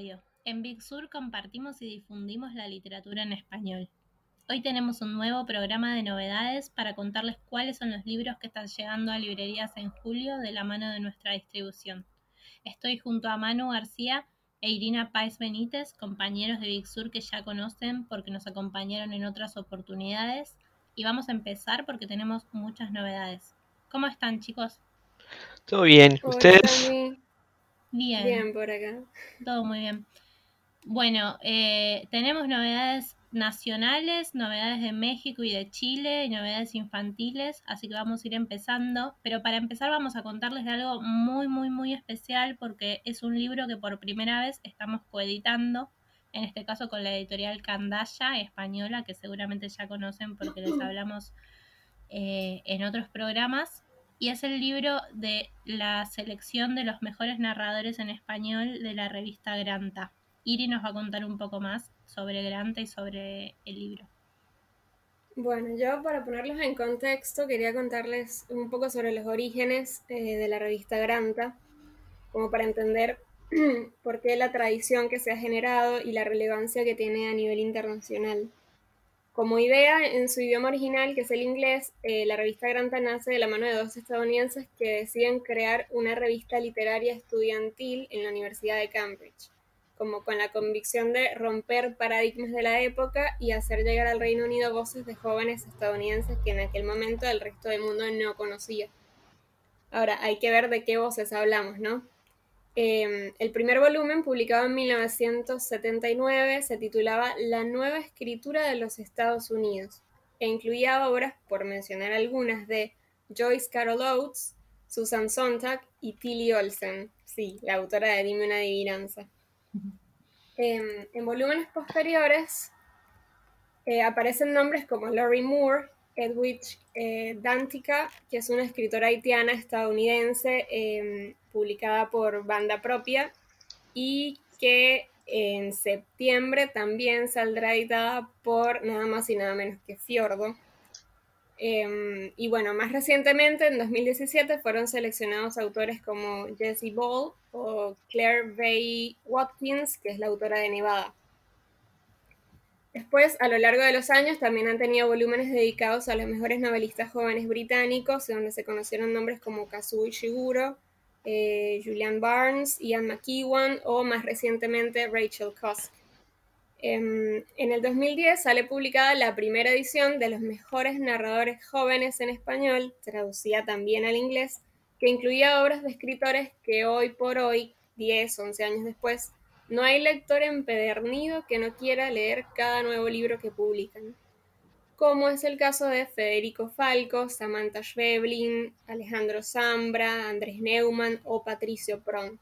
Radio. En Big Sur compartimos y difundimos la literatura en español. Hoy tenemos un nuevo programa de novedades para contarles cuáles son los libros que están llegando a librerías en julio de la mano de nuestra distribución. Estoy junto a Manu García e Irina Páez Benítez, compañeros de Big Sur que ya conocen porque nos acompañaron en otras oportunidades. Y vamos a empezar porque tenemos muchas novedades. ¿Cómo están, chicos? Todo bien, ¿ustedes? Bien. Bien por acá. Todo muy bien. Bueno, eh, tenemos novedades nacionales, novedades de México y de Chile, y novedades infantiles, así que vamos a ir empezando. Pero para empezar vamos a contarles de algo muy, muy, muy especial porque es un libro que por primera vez estamos coeditando, en este caso con la editorial Candaya española, que seguramente ya conocen porque les hablamos eh, en otros programas y es el libro de la selección de los mejores narradores en español de la revista Granta. Iri nos va a contar un poco más sobre Granta y sobre el libro. Bueno, yo para ponerlos en contexto quería contarles un poco sobre los orígenes eh, de la revista Granta, como para entender por qué la tradición que se ha generado y la relevancia que tiene a nivel internacional. Como idea, en su idioma original, que es el inglés, eh, la revista Granta nace de la mano de dos estadounidenses que deciden crear una revista literaria estudiantil en la Universidad de Cambridge, como con la convicción de romper paradigmas de la época y hacer llegar al Reino Unido voces de jóvenes estadounidenses que en aquel momento el resto del mundo no conocía. Ahora, hay que ver de qué voces hablamos, ¿no? Em, el primer volumen, publicado en 1979, se titulaba La nueva escritura de los Estados Unidos e incluía obras, por mencionar algunas, de Joyce Carol Oates, Susan Sontag y Tilly Olsen, sí, la autora de Dime una adivinanza. Em, en volúmenes posteriores eh, aparecen nombres como Laurie Moore, Edwidge eh, Dantica, que es una escritora haitiana estadounidense em, publicada por banda propia y que en septiembre también saldrá editada por nada más y nada menos que Fiordo. Em, y bueno, más recientemente, en 2017, fueron seleccionados autores como Jessie Ball o Claire Bay Watkins, que es la autora de Nevada. Después, a lo largo de los años, también han tenido volúmenes dedicados a los mejores novelistas jóvenes británicos, donde se conocieron nombres como Kazuo Ishiguro, eh, Julian Barnes, Ian McEwan o más recientemente Rachel Cusk. Em, en el 2010 sale publicada la primera edición de los mejores narradores jóvenes en español, traducida también al inglés, que incluía obras de escritores que hoy por hoy, 10, 11 años después, no hay lector empedernido que no quiera leer cada nuevo libro que publican, como es el caso de Federico Falco, Samantha Schweblin, Alejandro Zambra, Andrés Neumann o Patricio Pron.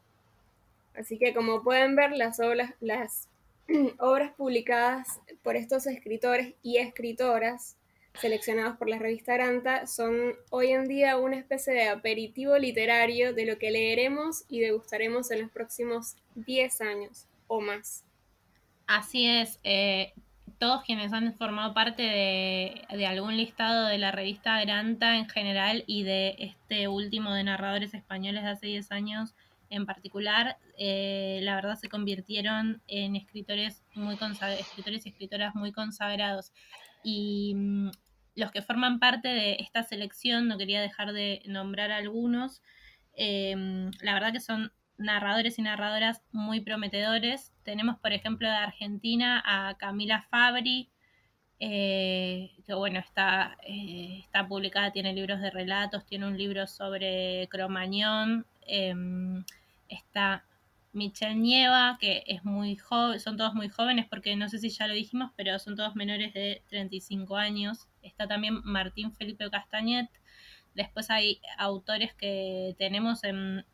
Así que como pueden ver, las obras, las obras publicadas por estos escritores y escritoras seleccionados por la revista Granta son hoy en día una especie de aperitivo literario de lo que leeremos y degustaremos en los próximos 10 años o más. Así es, eh, todos quienes han formado parte de, algún listado de la revista Granta en general y de este último de narradores españoles de hace 10 años en particular, eh, la verdad se convirtieron en escritores muy escritores y escritoras muy consagrados. Y mm, los que forman parte de esta selección, no quería dejar de nombrar algunos, em, la verdad que son narradores y narradoras muy prometedores. Tenemos, por ejemplo, de Argentina a Camila Fabri, eh, que bueno, está, eh, está publicada, tiene libros de relatos, tiene un libro sobre Cromañón, em, está Michelle Nieva, que es muy joven, son todos muy jóvenes porque no sé si ya lo dijimos, pero son todos menores de 35 años. Está también Martín Felipe Castañet. Después hay autores que tenemos en,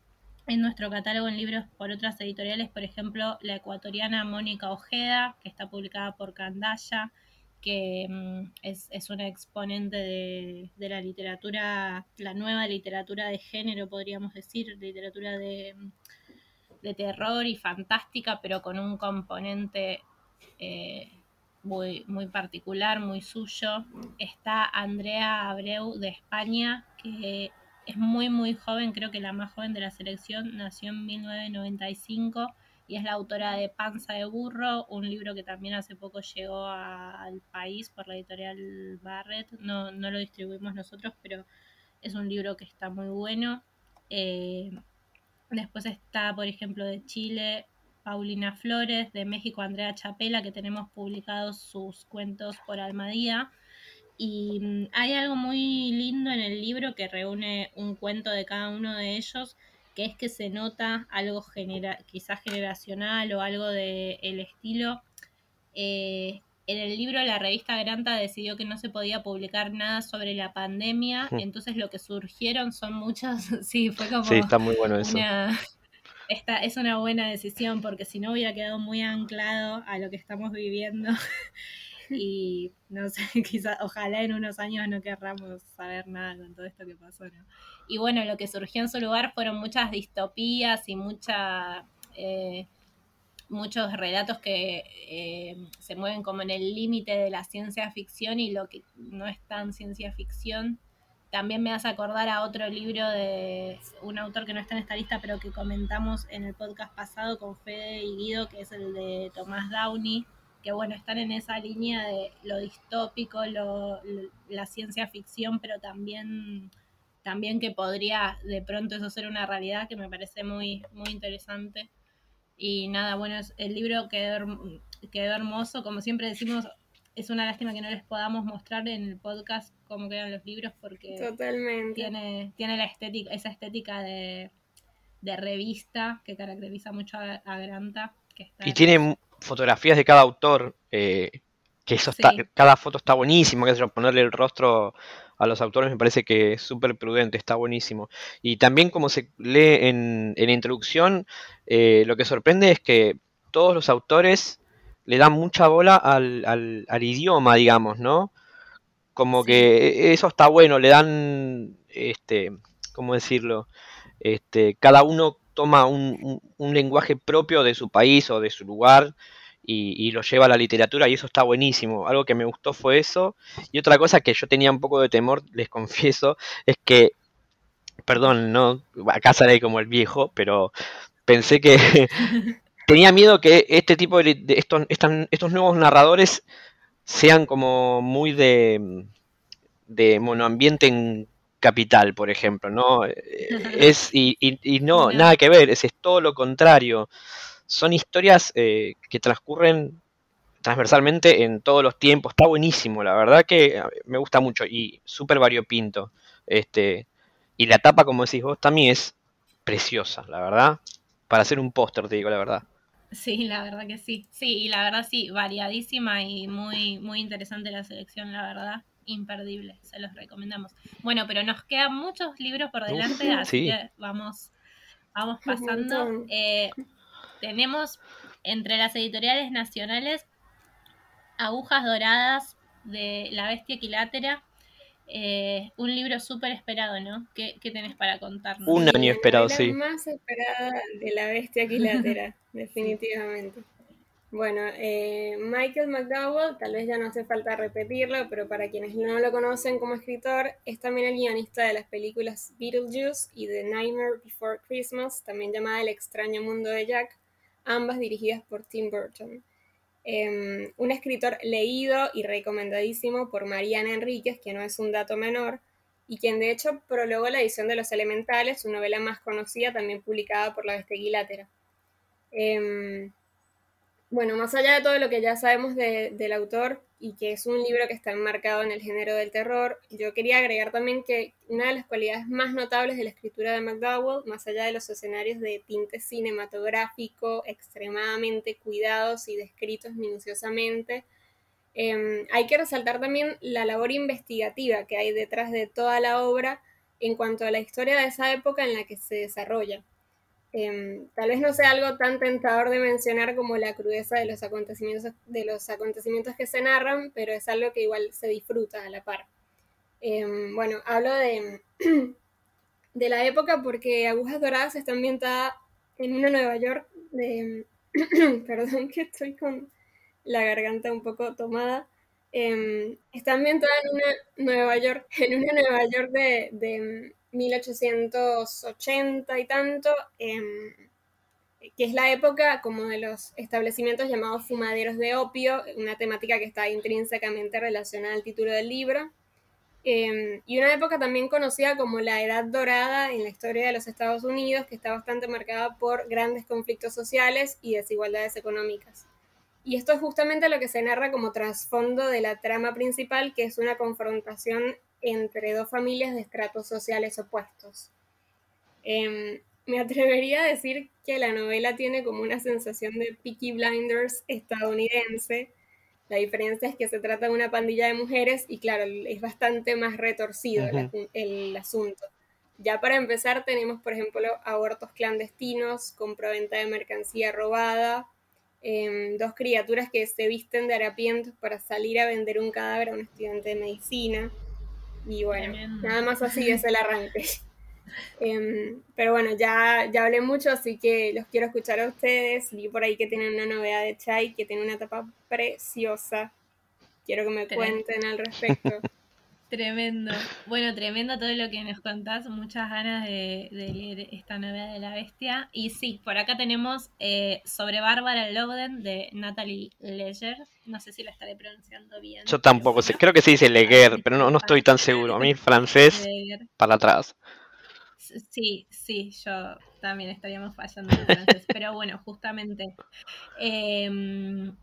nuestro catálogo en libros por otras editoriales, por ejemplo, la ecuatoriana Mónica Ojeda, que está publicada por Candaya, que mm, es, es, una exponente de, de la literatura, la nueva literatura de género, podríamos decir, literatura de de terror y fantástica, pero con un componente eh, muy, muy particular, muy suyo. Está Andrea Abreu de España, que es muy, muy joven, creo que la más joven de la selección, nació en 1995 y es la autora de Panza de Burro, un libro que también hace poco llegó al país por la editorial Barrett. No, no lo distribuimos nosotros, pero es un libro que está muy bueno. Eh, después está, por ejemplo, de Chile, Paulina Flores, de México, Andrea Chapela, que tenemos publicados sus cuentos por Almadía. Y mm, hay algo muy lindo en el libro que reúne un cuento de cada uno de ellos que es que se nota algo genera quizás generacional o algo del el estilo. Eh, en el libro la revista Granta decidió que no se podía publicar nada sobre la pandemia, hmm. entonces lo que surgieron son muchos, sí, fue como... Sí, está muy bueno eso. esta, es una buena decisión porque si no hubiera quedado muy anclado a lo que estamos viviendo. y no sé, quizás, ojalá en unos años no querramos saber nada con todo esto que pasó, ¿no? Y bueno, lo que surgió en su lugar fueron muchas distopías y mucha, eh, muchos relatos que eh, se mueven como en el límite de la ciencia ficción y lo que no es tan ciencia ficción. También me hace acordar a otro libro de un autor que no está en esta lista, pero que comentamos en el podcast pasado con Fede y Guido, que es el de Tomás Downey, que bueno, están en esa línea de lo distópico, la ciencia ficción, pero también también que podría de pronto eso ser una realidad que me parece muy, muy interesante. Y nada, bueno, el libro quedó, quedó hermoso, como siempre decimos, es una lástima que no les podamos mostrar en el podcast cómo quedan los libros porque tiene, tiene la estética, esa estética de, revista que caracteriza mucho a, Granta. y tiene fotografías de cada autor, eh, que eso está, cada foto está buenísimo, que es ponerle el rostro a los autores me parece que es súper prudente, está buenísimo. Y también como se lee en, en la introducción, eh, lo que sorprende es que todos los autores le dan mucha bola al, al, idioma, digamos, ¿no? Como que eso está bueno, le dan, este, ¿cómo decirlo? Este, cada uno toma un, un lenguaje propio de su país o de su lugar y, lo lleva a la literatura y eso está buenísimo. Algo que me gustó fue eso. Y otra cosa que yo tenía un poco de temor, les confieso, es que, perdón, no, acá sale como el viejo, pero pensé que tenía miedo que este tipo de, estos, estos nuevos narradores sean como muy de, de monoambiente en capital, por ejemplo, ¿no? Es, y, y, no, nada que ver, es, es todo lo contrario son historias eh, que transcurren transversalmente en todos los tiempos. Está buenísimo, la verdad que me gusta mucho y súper variopinto. Este, y la tapa, como decís vos, también es preciosa, la verdad. Para hacer un póster, te digo la verdad. Sí, la verdad que sí. Sí, y la verdad sí, variadísima y muy, muy interesante la selección, la verdad. Imperdible, se los recomendamos. Bueno, pero nos quedan muchos libros por delante, así que vamos, vamos pasando. Eh, tenemos entre las editoriales nacionales Agujas Doradas de La Bestia Equilátera. Eh, un libro súper esperado, ¿no? ¿Qué, tenés para contarnos? Un año esperado, sí. La más esperada de La Bestia Equilátera, definitivamente. Bueno, eh, Michael McDowell, tal vez ya no hace falta repetirlo, pero para quienes no lo conocen como escritor, es también el guionista de las películas Beetlejuice y The Nightmare Before Christmas, también llamada El extraño mundo de Jack, ambas dirigidas por Tim Burton. Em, un escritor leído y recomendadísimo por Mariana Enríquez, que no es un dato menor, y quien de hecho prologó la edición de Los Elementales, su novela más conocida, también publicada por la Besteguilátera. Eh, bueno, más allá de todo lo que ya sabemos del autor y que es un libro que está enmarcado en el género del terror, yo quería agregar también que una de las cualidades más notables de la escritura de McDowell, más allá de los escenarios de tinte cinematográfico extremadamente cuidados y descritos minuciosamente, em, hay que resaltar también la labor investigativa que hay detrás de toda la obra en cuanto a la historia de esa época en la que se desarrolla. Em, tal vez no sea algo tan tentador de mencionar como la crudeza de los acontecimientos, de los acontecimientos que se narran, pero es algo que igual se disfruta a la par. Em, bueno, hablo de, de la época porque Agujas Doradas está ambientada en una Nueva York de... perdón que estoy con la garganta un poco tomada. Em, está ambientada en una Nueva York, en una Nueva York de 1880 y tanto, em, que es la época como de los establecimientos llamados fumaderos de opio, una temática que está intrínsecamente relacionada al título del libro. Em, y una época también conocida como la Edad Dorada en la historia de los Estados Unidos, que está bastante marcada por grandes conflictos sociales y desigualdades económicas. Y esto es justamente lo que se narra como trasfondo de la trama principal, que es una confrontación entre dos familias de estratos sociales opuestos. Em, me atrevería a decir que la novela tiene como una sensación de Peaky Blinders estadounidense, la diferencia es que se trata de una pandilla de mujeres y claro, es bastante más retorcido el, asunto. Ya para empezar tenemos, por ejemplo, abortos clandestinos, compraventa de mercancía robada, em, dos criaturas que se visten de harapientos para salir a vender un cadáver a un estudiante de medicina. Y bueno, nada más así es el arranque. Em, pero bueno, ya, ya hablé mucho, así que los quiero escuchar a ustedes. Vi por ahí que tienen una novedad de Chai, que tiene una tapa preciosa. Quiero que me cuenten al respecto. Tremendo. Bueno, tremendo todo lo que nos contás. Muchas ganas de, leer esta novela de la bestia. Y sí, por acá tenemos eh, sobre Bárbara Loden de Natalie Leger. No sé si la estaré pronunciando bien. Yo tampoco sé. Creo que se dice Leger, pero no, no estoy tan seguro. A mí francés para atrás. Sí, sí, yo también estaríamos fallando en francés. pero bueno, justamente. Em,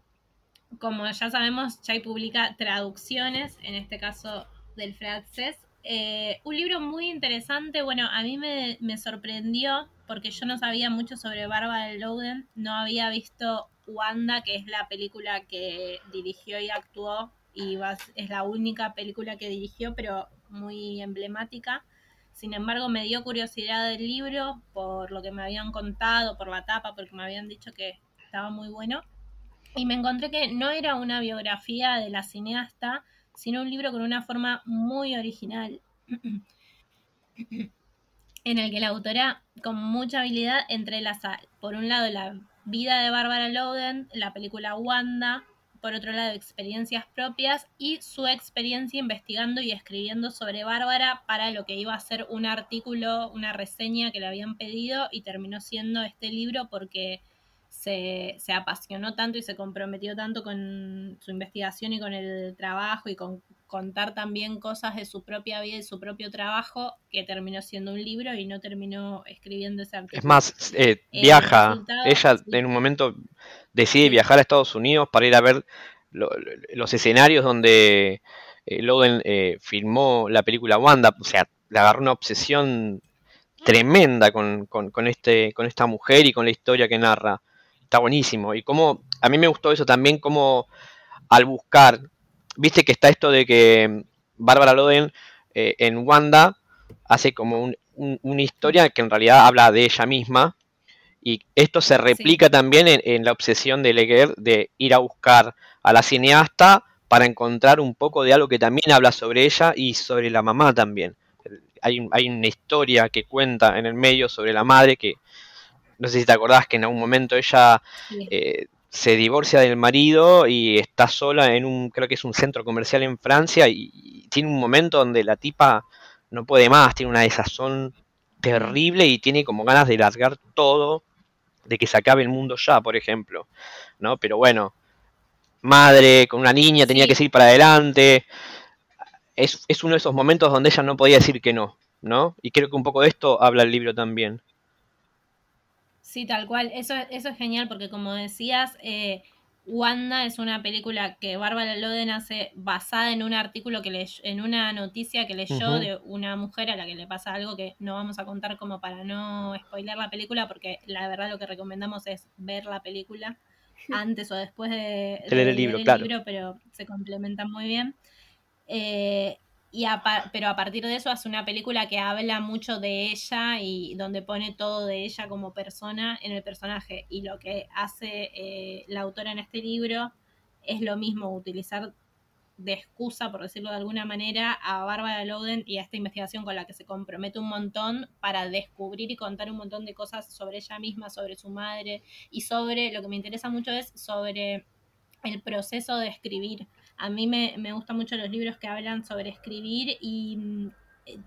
como ya sabemos, Chai publica traducciones, en este caso del francés. Eh, un libro muy interesante, bueno, a mí me, sorprendió porque yo no sabía mucho sobre Barbara Louden, no había visto Wanda, que es la película que dirigió y actuó, y es la única película que dirigió, pero muy emblemática. Sin embargo, me dio curiosidad del libro por lo que me habían contado, por la tapa, porque me habían dicho que estaba muy bueno. Y me encontré que no era una biografía de la cineasta, sino un libro con una forma muy original, en el que la autora, con mucha habilidad, entrelaza, por un lado, la vida de Barbara Loden, la película Wanda, por otro lado, experiencias propias y su experiencia investigando y escribiendo sobre Bárbara para lo que iba a ser un artículo, una reseña que le habían pedido y terminó siendo este libro porque se, se, apasionó tanto y se comprometió tanto con su investigación y con el trabajo y con contar también cosas de su propia vida y su propio trabajo que terminó siendo un libro y no terminó escribiendo ese artículo. Es más, eh, viaja, ella en un momento decide viajar a Estados Unidos para ir a ver los escenarios donde eh, Loden eh, filmó la película Wanda, o sea, le agarró una obsesión tremenda con, con, este, con esta mujer y con la historia que narra está buenísimo. Y como, a mí me gustó eso también, como al buscar, viste que está esto de que Bárbara Loden eh, en Wanda hace como una historia que en realidad habla de ella misma. Y esto se replica también en, la obsesión de Leguer de ir a buscar a la cineasta para encontrar un poco de algo que también habla sobre ella y sobre la mamá también. Hay, hay una historia que cuenta en el medio sobre la madre que no sé si te acordás que en algún momento ella eh, se divorcia del marido y está sola en un, creo que es un centro comercial en Francia y, tiene un momento donde la tipa no puede más, tiene una desazón terrible y tiene como ganas de largar todo, de que se acabe el mundo ya, por ejemplo, ¿no? Pero bueno, madre con una niña tenía que seguir para adelante. Es, es uno de esos momentos donde ella no podía decir que no, ¿no? Y creo que un poco de esto habla el libro también. Sí, tal cual. Eso, eso es genial porque como decías, eh, Wanda es una película que Bárbara Loden hace basada en un artículo que leyó, en una noticia que leyó de una mujer a la que le pasa algo que no vamos a contar como para no spoiler la película, porque la verdad lo que recomendamos es ver la película antes o después de, leer el, libro, claro. pero se complementan muy bien. Eh, y pero a partir de eso hace una película que habla mucho de ella y donde pone todo de ella como persona en el personaje. Y lo que hace eh, la autora en este libro es lo mismo, utilizar de excusa, por decirlo de alguna manera, a Bárbara Loden y a esta investigación con la que se compromete un montón para descubrir y contar un montón de cosas sobre ella misma, sobre su madre y sobre, lo que me interesa mucho es sobre el proceso de escribir a mí me, me gustan mucho los libros que hablan sobre escribir y mm,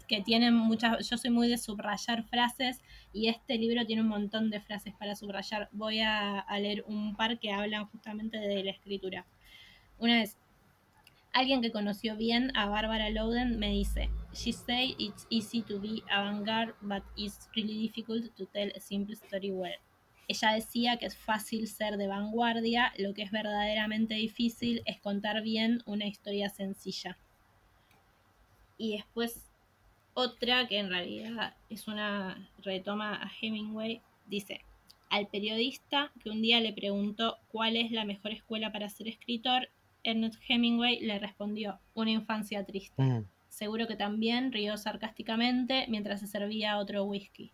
que tienen muchas, yo soy muy de subrayar frases y este libro tiene un montón de frases para subrayar. Voy a, leer un par que hablan justamente de la escritura. Una vez, alguien que conoció bien a Barbara Louden me dice, She say it's easy to be avant-garde, but it's really difficult to tell a simple story well. Ella decía que es fácil ser de vanguardia, lo que es verdaderamente difícil es contar bien una historia sencilla. Y después otra que en realidad es una retoma a Hemingway, dice, al periodista que un día le preguntó cuál es la mejor escuela para ser escritor, Ernest Hemingway le respondió, una infancia triste. Mm. Seguro que también rió sarcásticamente mientras se servía otro whisky.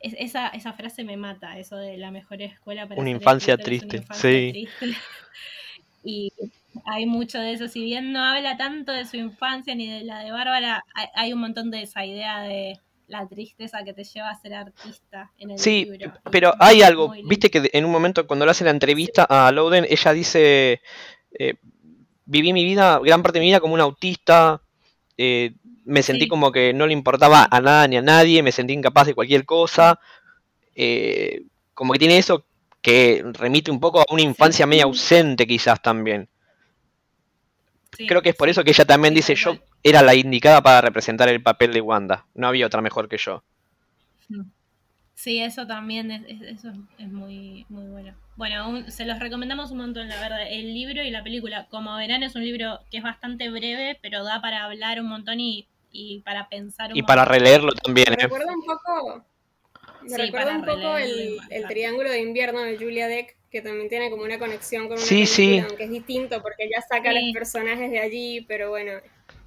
Esa, esa frase me mata, eso de la mejor escuela para una infancia triste. Una infancia sí. Triste. y hay mucho de eso. Si bien no habla tanto de su infancia ni de la de Bárbara, hay, un montón de esa idea de la tristeza que te lleva a ser artista en el sí, pero hay algo, viste que en un momento cuando le hace la entrevista a Loden, ella dice, eh, viví mi vida, gran parte de mi vida como un autista, eh, me sentí como que no le importaba a nada ni a nadie, me sentí incapaz de cualquier cosa, eh, como que tiene eso que remite un poco a una infancia media ausente quizás también. Creo que es por eso que ella también dice, yo era la indicada para representar el papel de Wanda, no había otra mejor que yo. Sí, eso también es, eso es muy, muy bueno. Bueno, se los recomendamos un montón, la verdad, el libro y la película. Como verán, es un libro que es bastante breve, pero da para hablar un montón y, para pensar un Y para releerlo también. Me ¿eh? recuerda un poco, me recuerda un poco el, el, Triángulo de Invierno de Julia Deck, que también tiene como una conexión con una sí, sí. aunque es distinto porque ella saca a los personajes de allí, pero bueno,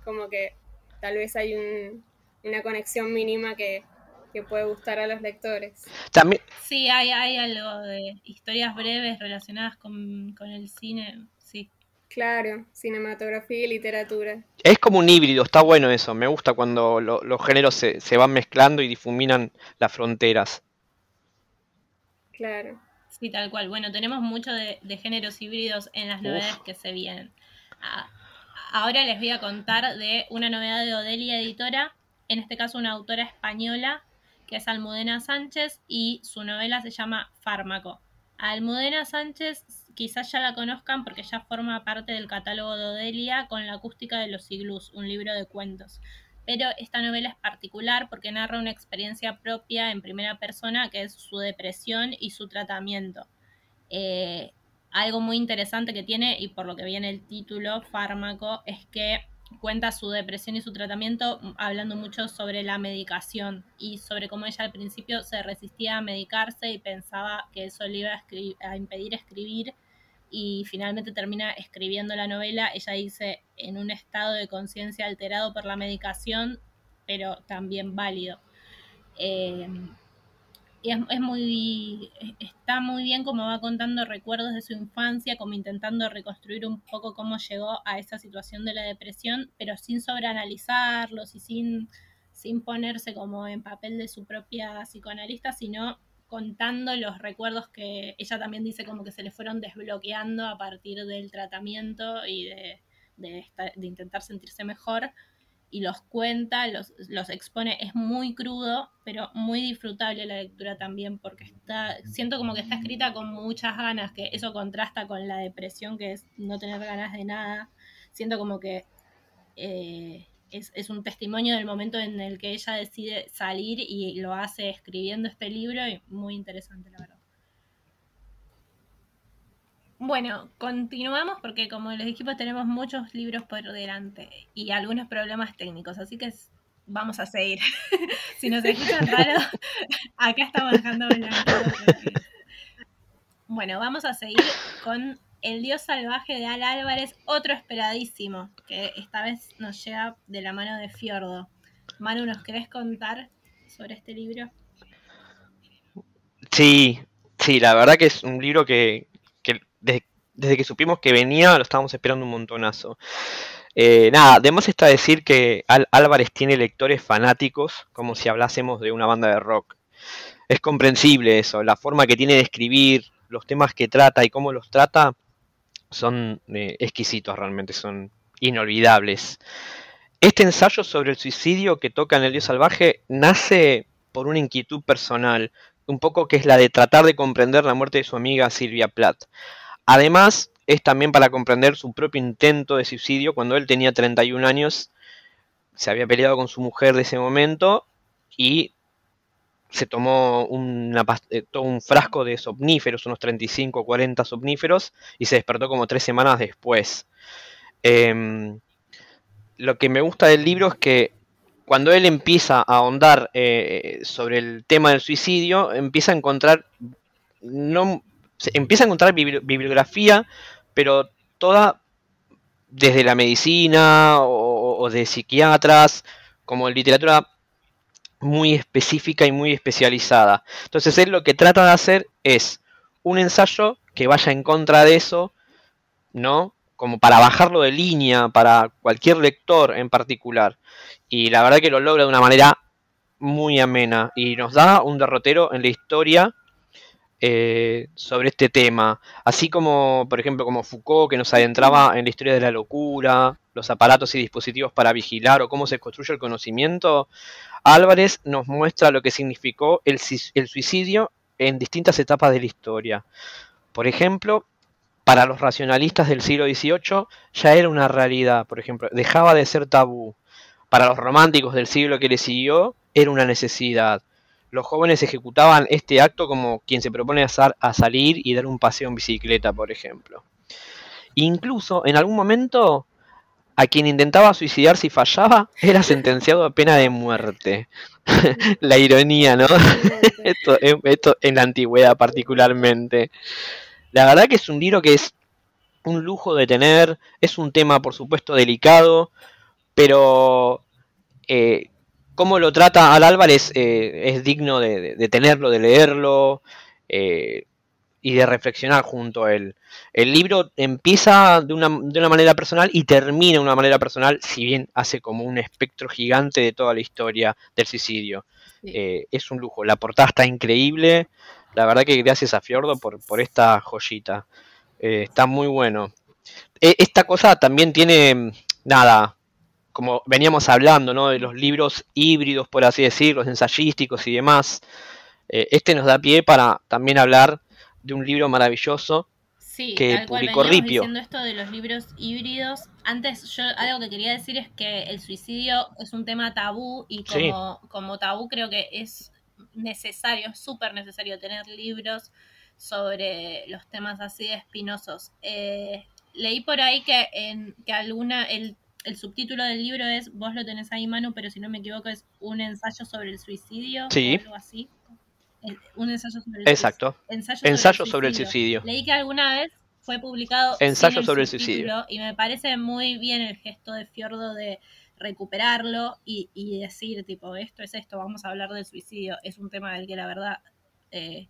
como que tal vez hay una conexión mínima que, puede gustar a los lectores. También... Sí, hay, hay algo de historias breves relacionadas con, el cine. Claro, cinematografía y literatura. Es como un híbrido, está bueno eso. Me gusta cuando los géneros se, se, van mezclando y difuminan las fronteras. Claro. Sí, tal cual. Bueno, tenemos mucho de, géneros híbridos en las novedades que se vienen. Ah, ahora les voy a contar de una novedad de Odelia Editora, en este caso una autora española, que es Almudena Sánchez, y su novela se llama Fármaco. Almudena Sánchez quizás ya la conozcan porque ya forma parte del catálogo de Odelia con la acústica de los iglús, un libro de cuentos pero esta novela es particular porque narra una experiencia propia en primera persona que es su depresión y su tratamiento. Eh, algo muy interesante que tiene, y por lo que viene el título, Fármaco, es que cuenta su depresión y su tratamiento hablando mucho sobre la medicación y sobre cómo ella al principio se resistía a medicarse y pensaba que eso le iba a, a impedir escribir y finalmente termina escribiendo la novela, ella dice, en un estado de conciencia alterado por la medicación, pero también válido. Eh, y es, muy, está muy bien como va contando recuerdos de su infancia, como intentando reconstruir un poco cómo llegó a esa situación de la depresión, pero sin sobreanalizarlos y sin, sin ponerse como en papel de su propia psicoanalista, sino contando los recuerdos que ella también dice como que se le fueron desbloqueando a partir del tratamiento y de, de, intentar sentirse mejor y los cuenta, los, los, expone, es muy crudo, pero muy disfrutable la lectura también, porque está, siento como que está escrita con muchas ganas, que eso contrasta con la depresión, que es no tener ganas de nada. Siento como que eh, es, un testimonio del momento en el que ella decide salir y lo hace escribiendo este libro y muy interesante, la verdad. Bueno, continuamos porque como les dijimos tenemos muchos libros por delante y algunos problemas técnicos, así que vamos a seguir. si nos escuchan raro, acá estamos dejando Bueno, vamos a seguir con el Dios Salvaje de Al Álvarez, otro esperadísimo, que esta vez nos llega de la mano de Fiordo. Manu, ¿nos querés contar sobre este libro? Sí, sí, la verdad que es un libro que, desde, que supimos que venía lo estábamos esperando un montonazo. Eh, nada, además está decir que Al Álvarez tiene lectores fanáticos como si hablásemos de una banda de rock. Es comprensible eso, la forma que tiene de escribir, los temas que trata y cómo los trata son eh, exquisitos realmente, son inolvidables. este ensayo sobre el suicidio que toca en El Dios Salvaje nace por una inquietud personal, un poco que es la de tratar de comprender la muerte de su amiga Silvia Plath. Además, es también para comprender su propio intento de suicidio cuando él tenía 31 años, se había peleado con su mujer de ese momento y se tomó eh, un frasco de somníferos, unos 35 o 40 somníferos, y se despertó como tres semanas después. Em, lo que me gusta del libro es que cuando él empieza a ahondar eh, sobre el tema del suicidio, empieza a encontrar, no, empieza a encontrar bibliografía, pero toda desde la medicina o, o de psiquiatras, como literatura muy específica y muy especializada. Entonces él lo que trata de hacer es un ensayo que vaya en contra de eso, ¿no? Como para bajarlo de línea para cualquier lector en particular. Y la verdad que lo logra de una manera muy amena y nos da un derrotero en la historia eh, sobre este tema. Así como, por ejemplo, como Foucault, que nos adentraba en la historia de la locura, los aparatos y dispositivos para vigilar o cómo se construye el conocimiento, Álvarez nos muestra lo que significó el, suicidio en distintas etapas de la historia. Por ejemplo, para los racionalistas del siglo XVIII ya era una realidad, por ejemplo, dejaba de ser tabú. Para los románticos del siglo que le siguió, era una necesidad los jóvenes ejecutaban este acto como quien se propone a, salir y dar un paseo en bicicleta, por ejemplo. Incluso en algún momento a quien intentaba suicidarse y fallaba era sentenciado a pena de muerte. la ironía, ¿no? esto, esto, en la antigüedad particularmente. La verdad que es un libro que es un lujo de tener, es un tema por supuesto delicado, pero eh, cómo lo trata Al Álvarez eh, es digno de, tenerlo, de leerlo eh, y de reflexionar junto a él. El libro empieza de una, manera personal y termina de una manera personal, si bien hace como un espectro gigante de toda la historia del suicidio. Eh, es un lujo, la portada está increíble. La verdad que gracias a Fiordo por, por esta joyita. está muy bueno. E, esta cosa también tiene, nada, como veníamos hablando, ¿no? De los libros híbridos, por así decirlo, ensayísticos y demás. Eh, este nos da pie para también hablar de un libro maravilloso que publicó Ripio. diciendo esto de los libros híbridos. Antes, yo algo que quería decir es que el suicidio es un tema tabú y como, como tabú creo que es necesario, súper necesario tener libros sobre los temas así de espinosos. Eh, leí por ahí que en que alguna el el subtítulo del libro es, vos lo tenés ahí, mano, pero si no me equivoco es un ensayo sobre el suicidio sí. o algo así. Un ensayo sobre el Exacto. Ensayo, sobre, el suicidio. Leí que alguna vez fue publicado ensayo sobre el suicidio y me parece muy bien el gesto de Fiordo de recuperarlo y, decir tipo esto es esto vamos a hablar del suicidio es un tema del que la verdad eh,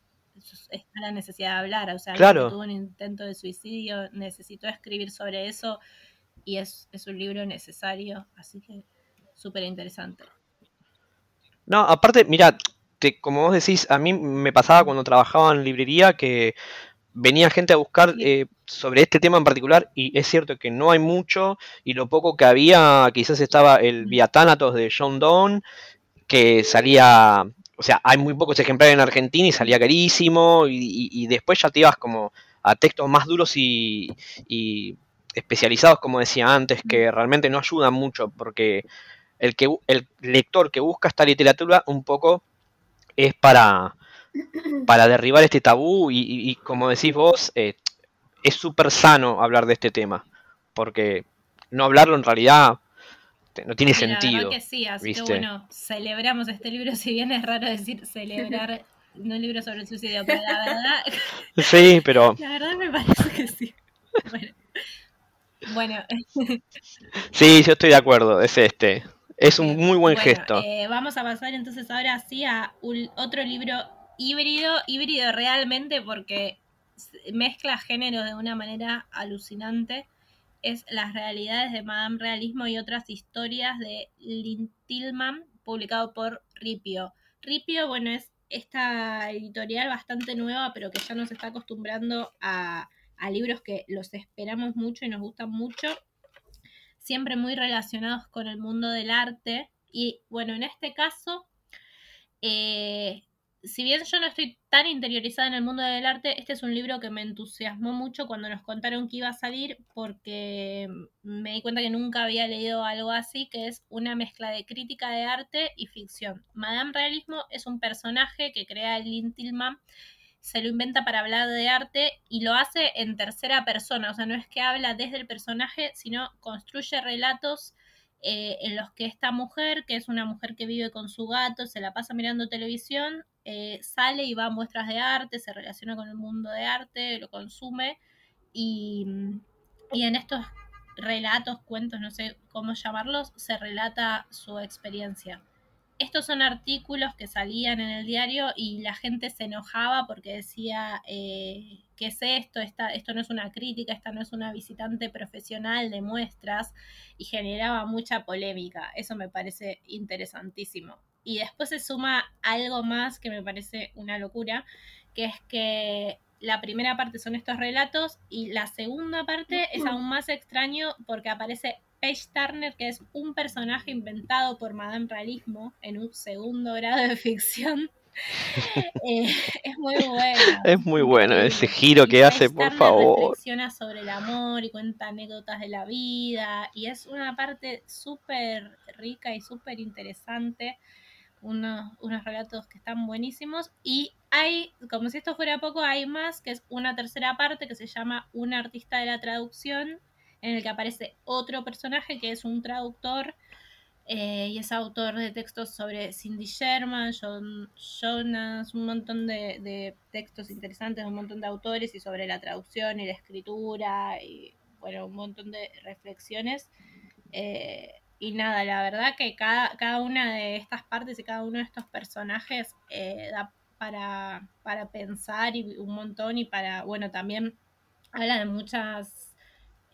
está la necesidad de hablar o sea claro. tuvo un intento de suicidio necesitó escribir sobre eso y es, un libro necesario, así que súper interesante. No, aparte, mira, como vos decís, a mí me pasaba cuando trabajaba en librería que venía gente a buscar eh, sobre este tema en particular y es cierto que no hay mucho y lo poco que había quizás estaba el Viatánatos de John Donne que salía, o sea, hay muy pocos ejemplares en Argentina y salía carísimo y, después ya te ibas como a textos más duros y especializados, como decía antes, que realmente no ayudan mucho, porque el, que, el lector que busca esta literatura un poco es para, para derribar este tabú y, como decís vos, eh, es súper sano hablar de este tema, porque no hablarlo en realidad no tiene sentido. que sí, así que bueno, celebramos este libro, si bien es raro decir celebrar un libro sobre el suicidio, pero la verdad... Sí, pero... La verdad me parece que sí. Bueno. Bueno. sí, yo estoy de acuerdo, es este. Es un muy buen gesto. Eh, vamos a pasar entonces ahora sí a otro libro híbrido, híbrido realmente porque mezcla géneros de una manera alucinante. Es Las realidades de Madame Realismo y otras historias de Lynn Tillman, publicado por Ripio. Ripio, bueno, es esta editorial bastante nueva, pero que ya nos está acostumbrando a a libros que los esperamos mucho y nos gustan mucho. Siempre muy relacionados con el mundo del arte. Y bueno, en este caso, eh, si bien yo no estoy tan interiorizada en el mundo del arte, este es un libro que me entusiasmó mucho cuando nos contaron que iba a salir porque me di cuenta que nunca había leído algo así, que es una mezcla de crítica de arte y ficción. Madame Realismo es un personaje que crea Lynn Tillman, se lo inventa para hablar de arte y lo hace en tercera persona, o sea, no es que habla desde el personaje, sino construye relatos eh, en los que esta mujer, que es una mujer que vive con su gato, se la pasa mirando televisión, eh, sale y va a muestras de arte, se relaciona con el mundo de arte, lo consume. Y, y en estos relatos, cuentos, no sé cómo llamarlos, se relata su experiencia estos son artículos que salían en el diario y la gente se enojaba porque decía, eh, ¿qué es esto? esto no es una crítica, esta no es una visitante profesional de muestras y generaba mucha polémica. Eso me parece interesantísimo. Y después se suma algo más que me parece una locura, que es que la primera parte son estos relatos y la segunda parte es aún más extraño porque aparece Page Turner, que es un personaje inventado por Madame Realismo en un segundo grado de ficción. Eh, es muy bueno. Es muy bueno ese giro que hace, por favor. Reflexiona sobre el amor y cuenta anécdotas de la vida. Y es una parte súper rica y súper interesante. Unos, unos relatos que están buenísimos. Y hay, como si esto fuera poco, hay más, que es una tercera parte que se llama Un artista de la traducción, en el que aparece otro personaje que es un traductor eh, y es autor de textos sobre Cindy Sherman, John Jonas, un montón de, textos interesantes, un montón de autores y sobre la traducción y la escritura y bueno, un montón de reflexiones. Eh, y nada, la verdad que cada, cada una de estas partes y cada uno de estos personajes eh, da para, para pensar y un montón y para, bueno, también habla de muchas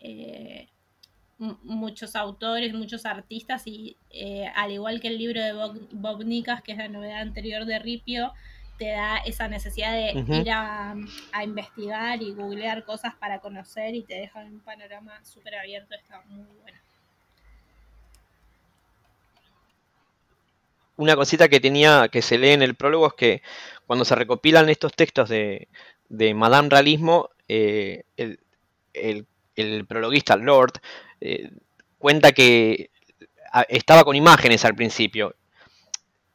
eh, muchos autores, muchos artistas y eh, al igual que el libro de Bob, Nicas, que es la novedad anterior de Ripio, te da esa necesidad de ir a, investigar y googlear cosas para conocer y te deja un panorama súper abierto, está muy bueno. Una cosita que tenía, que se lee en el prólogo es que cuando se recopilan estos textos de, Madame Realismo, eh, el, el el prologuista Lord eh, cuenta que estaba con imágenes al principio,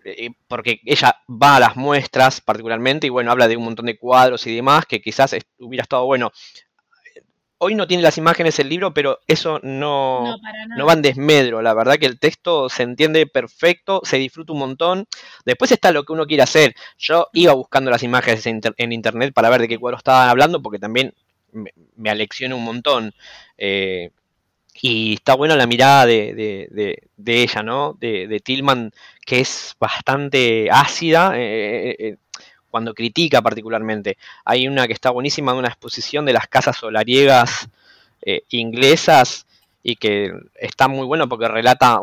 eh, porque ella va a las muestras particularmente y bueno, habla de un montón de cuadros y demás que quizás hubiera estado bueno. Hoy no tiene las imágenes el libro, pero eso no, no, va en desmedro. La verdad que el texto se entiende perfecto, se disfruta un montón. Después está lo que uno quiere hacer. Yo iba buscando las imágenes en internet para ver de qué cuadro estaban hablando, porque también me, me alecciona un montón. Eh, y está buena la mirada de, ella, ¿no? De, Tillman, que es bastante ácida eh, eh, cuando critica particularmente. Hay una que está buenísima, de una exposición de las casas solariegas inglesas y que está muy bueno porque relata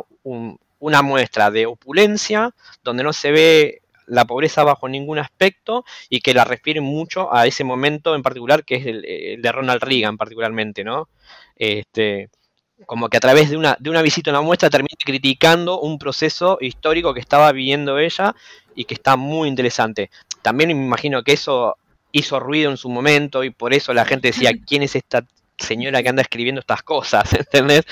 una muestra de opulencia donde no se ve la pobreza bajo ningún aspecto y que la refiere mucho a ese momento en particular que es el, de Ronald Reagan particularmente, ¿no? Este, como que a través de una, de una visita a una muestra termina criticando un proceso histórico que estaba viviendo ella y que está muy interesante. También me imagino que eso hizo ruido en su momento y por eso la gente decía, ¿quién es esta señora que anda escribiendo estas cosas? ¿Entendés?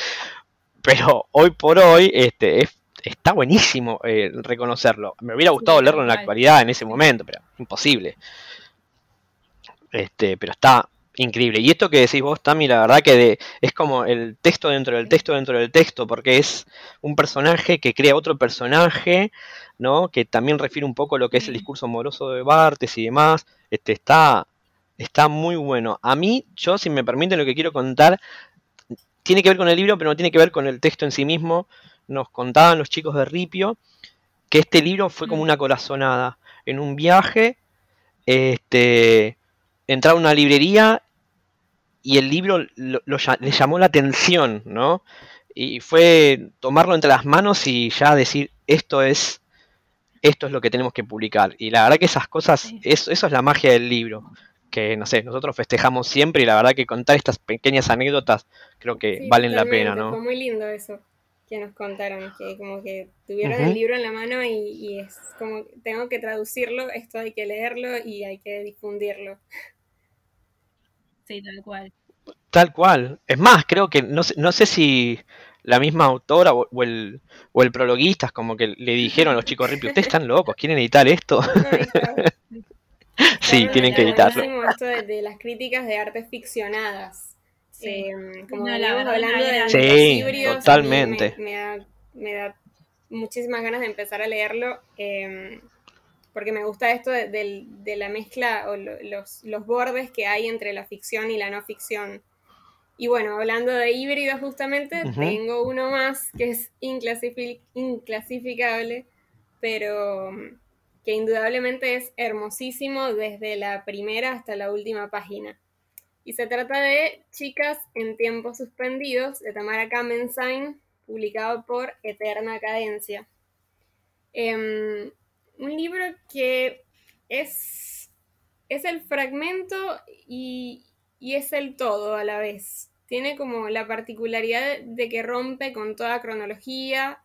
Pero hoy por hoy este, es está buenísimo eh, reconocerlo. Me hubiera gustado leerlo en la actualidad en ese momento, pero imposible. Este, pero está increíble. Y esto que decís vos, Tami, la verdad que es como el texto dentro del texto dentro del texto, porque es un personaje que crea otro personaje, ¿no? Que también refiere un poco a lo que es el discurso amoroso de Bartes y demás. Este, está, está muy bueno. A mí, yo, si me permiten, lo que quiero contar tiene que ver con el libro, pero no tiene que ver con el texto en sí mismo nos contaban los chicos de Ripio que este libro fue como mm. una corazonada. En un viaje, este, entrar a una librería y el libro le llamó la atención, ¿no? Y fue tomarlo entre las manos y ya decir, esto es, esto es lo que tenemos que publicar. Y la verdad que esas cosas, eso, eso es la magia del libro que, no sé, nosotros festejamos siempre y la verdad que contar estas pequeñas anécdotas creo que valen la pena, ¿no? Fue muy lindo eso que nos contaron, que como que tuvieron el libro en la mano y, y, es como, tengo que traducirlo, esto hay que leerlo y hay que difundirlo. Sí, tal cual. Tal cual. Es más, creo que no sé, no sé si la misma autora o, el, o el prologuista como que le dijeron a los chicos Ripley, ustedes están locos, ¿quieren editar esto? sí, tienen que editarlo. esto de, las críticas de artes ficcionadas. Sí. Eh, como hablando de sí, híbridos, totalmente. Me, da, me, da, muchísimas ganas de empezar a leerlo. Eh, porque me gusta esto de, la mezcla o los, los, bordes que hay entre la ficción y la no ficción. Y bueno, hablando de híbridos justamente, tengo uno más que es inclasificable, pero que indudablemente es hermosísimo desde la primera hasta la última página. Y se trata de Chicas en tiempos suspendidos de Tamara Kamenstein, publicado por Eterna Cadencia. Em, un libro que es, es el fragmento y, y es el todo a la vez. Tiene como la particularidad de que rompe con toda cronología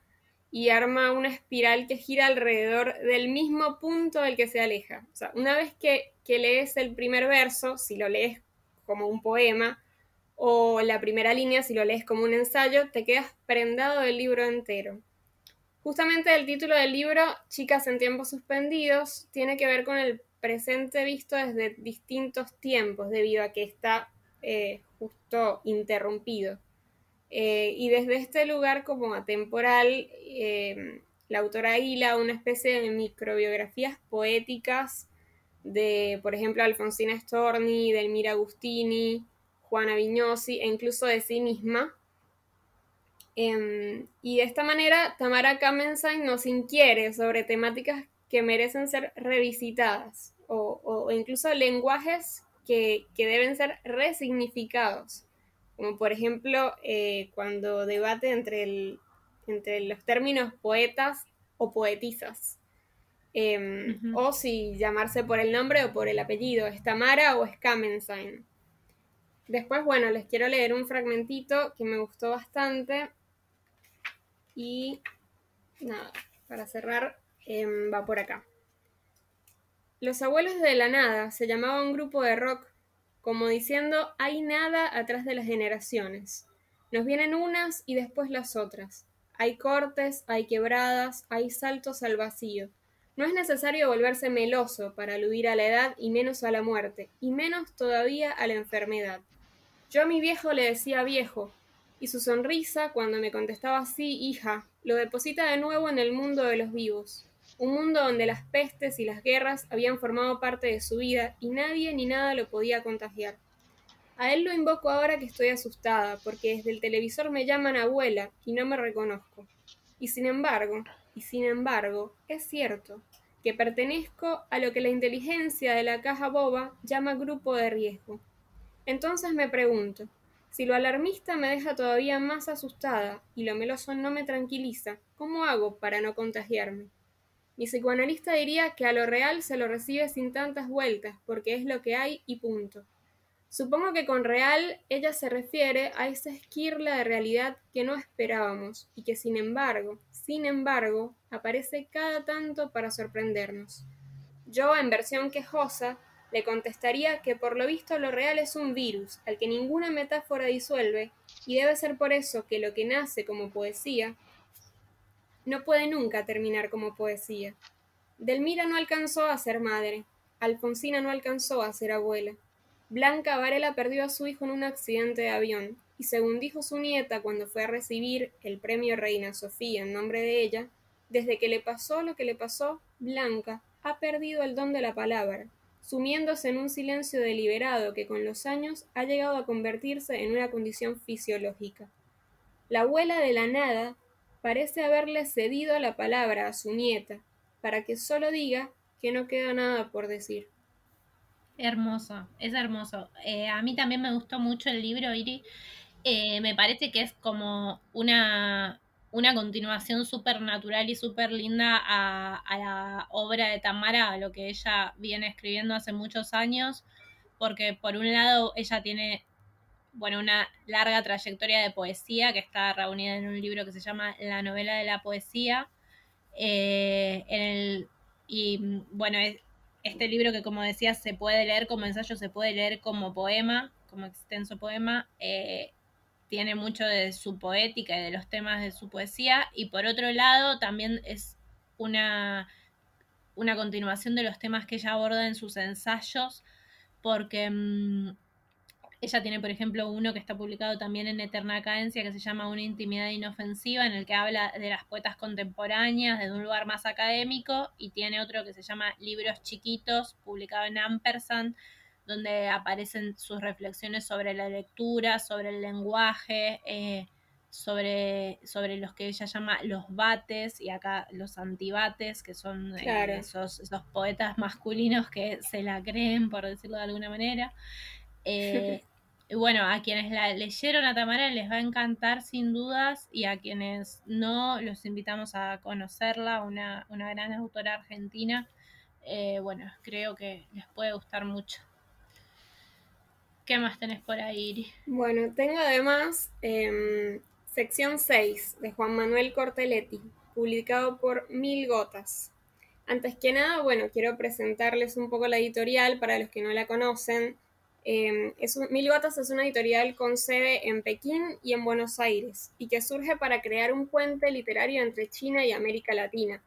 y arma una espiral que gira alrededor del mismo punto del que se aleja. O sea, una vez que, que lees el primer verso, si lo lees como un poema, o la primera línea, si lo lees como un ensayo, te quedas prendado del libro entero. Justamente el título del libro, Chicas en tiempos suspendidos, tiene que ver con el presente visto desde distintos tiempos, debido a que está eh, justo interrumpido. Eh, y desde este lugar como atemporal, eh, la autora hila una especie de microbiografías poéticas de, por ejemplo, Alfonsina Storni, Delmira Agustini, Juana Vignosi e incluso de sí misma, Em, y de esta manera, Tamara Kamenstein nos inquiere sobre temáticas que merecen ser revisitadas o, incluso lenguajes que, deben ser resignificados, como por ejemplo eh, cuando debate entre, entre los términos poetas o poetisas. Em, o si llamarse por el nombre o por el apellido, es Tamara o es Kamenstein. Después, bueno, les quiero leer un fragmentito que me gustó bastante y nada, para cerrar, em, va por acá. Los abuelos de la nada se llamaba un grupo de rock, como diciendo, hay nada atrás de las generaciones. Nos vienen unas y después las otras. Hay cortes, hay quebradas, hay saltos al vacío. No es necesario volverse meloso para aludir a la edad y menos a la muerte, y menos todavía a la enfermedad. Yo a mi viejo le decía viejo, y su sonrisa, cuando me contestaba así, hija, lo deposita de nuevo en el mundo de los vivos, un mundo donde las pestes y las guerras habían formado parte de su vida y nadie ni nada lo podía contagiar. A él lo invoco ahora que estoy asustada, porque desde el televisor me llaman abuela y no me reconozco. Y sin embargo, y sin embargo, es cierto que pertenezco a lo que la inteligencia de la caja boba llama grupo de riesgo. Entonces me pregunto, si lo alarmista me deja todavía más asustada y lo meloso no me tranquiliza, ¿cómo hago para no contagiarme? Mi psicoanalista diría que a lo real se lo recibe sin tantas vueltas, porque es lo que hay y punto. Supongo que con real ella se refiere a esa esquirla de realidad que no esperábamos y que sin embargo, sin embargo, aparece cada tanto para sorprendernos. Yo, en versión quejosa, le contestaría que por lo visto lo real es un virus al que ninguna metáfora disuelve y debe ser por eso que lo que nace como poesía no puede nunca terminar como poesía. Delmira no alcanzó a ser madre, Alfonsina no alcanzó a ser abuela, Blanca Varela perdió a su hijo en un accidente de avión, y según dijo su nieta cuando fue a recibir el premio Reina Sofía en nombre de ella, desde que le pasó lo que le pasó, Blanca ha perdido el don de la palabra, sumiéndose en un silencio deliberado que con los años ha llegado a convertirse en una condición fisiológica. La abuela de la nada parece haberle cedido la palabra a su nieta, para que solo diga que no queda nada por decir. Hermoso, es hermoso. Eh, a mí también me gustó mucho el libro, Iri. Eh, me parece que es como una una continuación súper natural y súper linda a, la obra de Tamara, a lo que ella viene escribiendo hace muchos años, porque por un lado ella tiene, bueno, una larga trayectoria de poesía que está reunida en un libro que se llama La novela de la poesía. Eh, en el, y bueno, este libro que como decía se puede leer como ensayo, se puede leer como poema, como extenso poema, eh, tiene mucho de su poética y de los temas de su poesía, y por otro lado también es una, una continuación de los temas que ella aborda en sus ensayos, porque mm, ella tiene, por ejemplo, uno que está publicado también en Eterna Cadencia, que se llama Una intimidad inofensiva, en el que habla de las poetas contemporáneas desde un lugar más académico, y tiene otro que se llama Libros Chiquitos, publicado en Ampersand, donde aparecen sus reflexiones sobre la lectura, sobre el lenguaje, eh, sobre, sobre los que ella llama los bates y acá los antibates, que son eh, esos, poetas masculinos que se la creen, por decirlo de alguna manera. Eh, bueno, a quienes la leyeron a Tamara les va a encantar sin dudas y a quienes no, los invitamos a conocerla, una, una gran autora argentina. bueno, creo que les puede gustar mucho. ¿Qué más tenés por ahí, Bueno, tengo además em, sección 6 de Juan Manuel Corteletti, publicado por Mil Gotas. Antes que nada, bueno, quiero presentarles un poco la editorial para los que no la conocen. Em, Mil Gotas es una editorial con sede en Pekín y en Buenos Aires y que surge para crear un puente literario entre China y América Latina.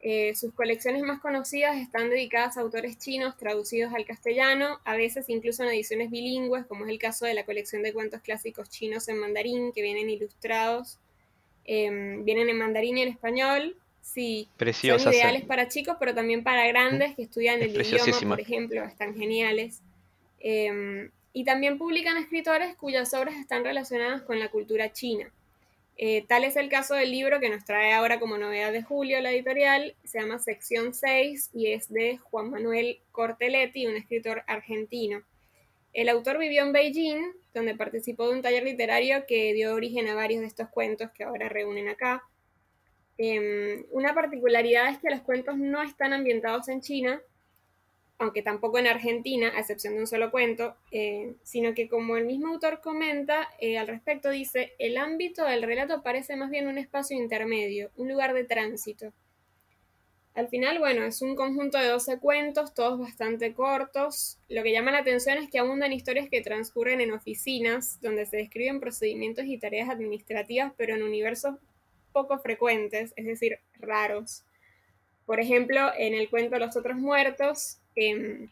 Eh, sus colecciones más conocidas están dedicadas a autores chinos traducidos al castellano, a veces incluso en ediciones bilingües, como es el caso de la colección de cuentos clásicos chinos en mandarín, que vienen ilustrados, em, vienen en mandarín y en español. Sí, son ideales para chicos, pero también para grandes que estudian el idioma, por ejemplo, están geniales. Em, y también publican escritores cuyas obras están relacionadas con la cultura china. Eh, tal es el caso del libro que nos trae ahora como novedad de julio la editorial, se llama Sección 6 y es de Juan Manuel Corteletti, un escritor argentino. El autor vivió en Beijing, donde participó de un taller literario que dio origen a varios de estos cuentos que ahora reúnen acá. Em, una particularidad es que los cuentos no están ambientados en China, aunque tampoco en Argentina, a excepción de un solo cuento, eh, sino que como el mismo autor comenta eh, al respecto, dice, el ámbito del relato parece más bien un espacio intermedio, un lugar de tránsito. Al final, bueno, es un conjunto de 12 cuentos, todos bastante cortos. Lo que llama la atención es que abundan historias que transcurren en oficinas, donde se describen procedimientos y tareas administrativas, pero en universos poco frecuentes, es decir, raros. Por ejemplo, en el cuento Los otros muertos, Em,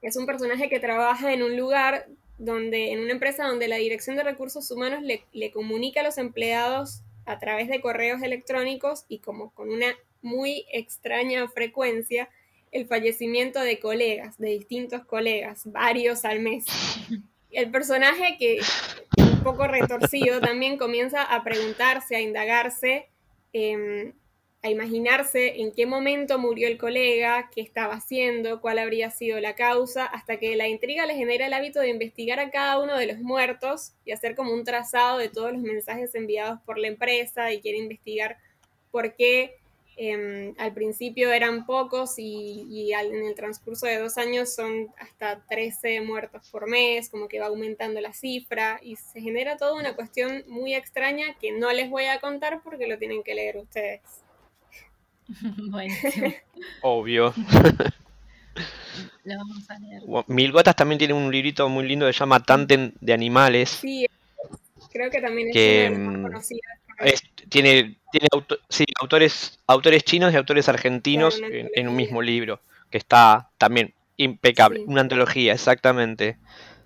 es un personaje que trabaja en un lugar donde, en una empresa donde la dirección de recursos humanos le, le comunica a los empleados a través de correos electrónicos y como con una muy extraña frecuencia el fallecimiento de colegas, de distintos colegas, varios al mes. El personaje que un poco retorcido también comienza a preguntarse, a indagarse eh, a imaginarse en qué momento murió el colega, qué estaba haciendo, cuál habría sido la causa, hasta que la intriga le genera el hábito de investigar a cada uno de los muertos y hacer como un trazado de todos los mensajes enviados por la empresa y quiere investigar por qué em, al principio eran pocos y, en el transcurso de dos años son hasta 13 muertos por mes, como que va aumentando la cifra y se genera toda una cuestión muy extraña que no les voy a contar porque lo tienen que leer ustedes. Obvio. Lo vamos a leer. Mil Gotas también tiene un librito muy lindo que se llama Tandem de Animales. Sí, creo que también es mm, tiene tiene autores, autores chinos y autores argentinos en, un mismo libro, que está también impecable. Una antología, exactamente.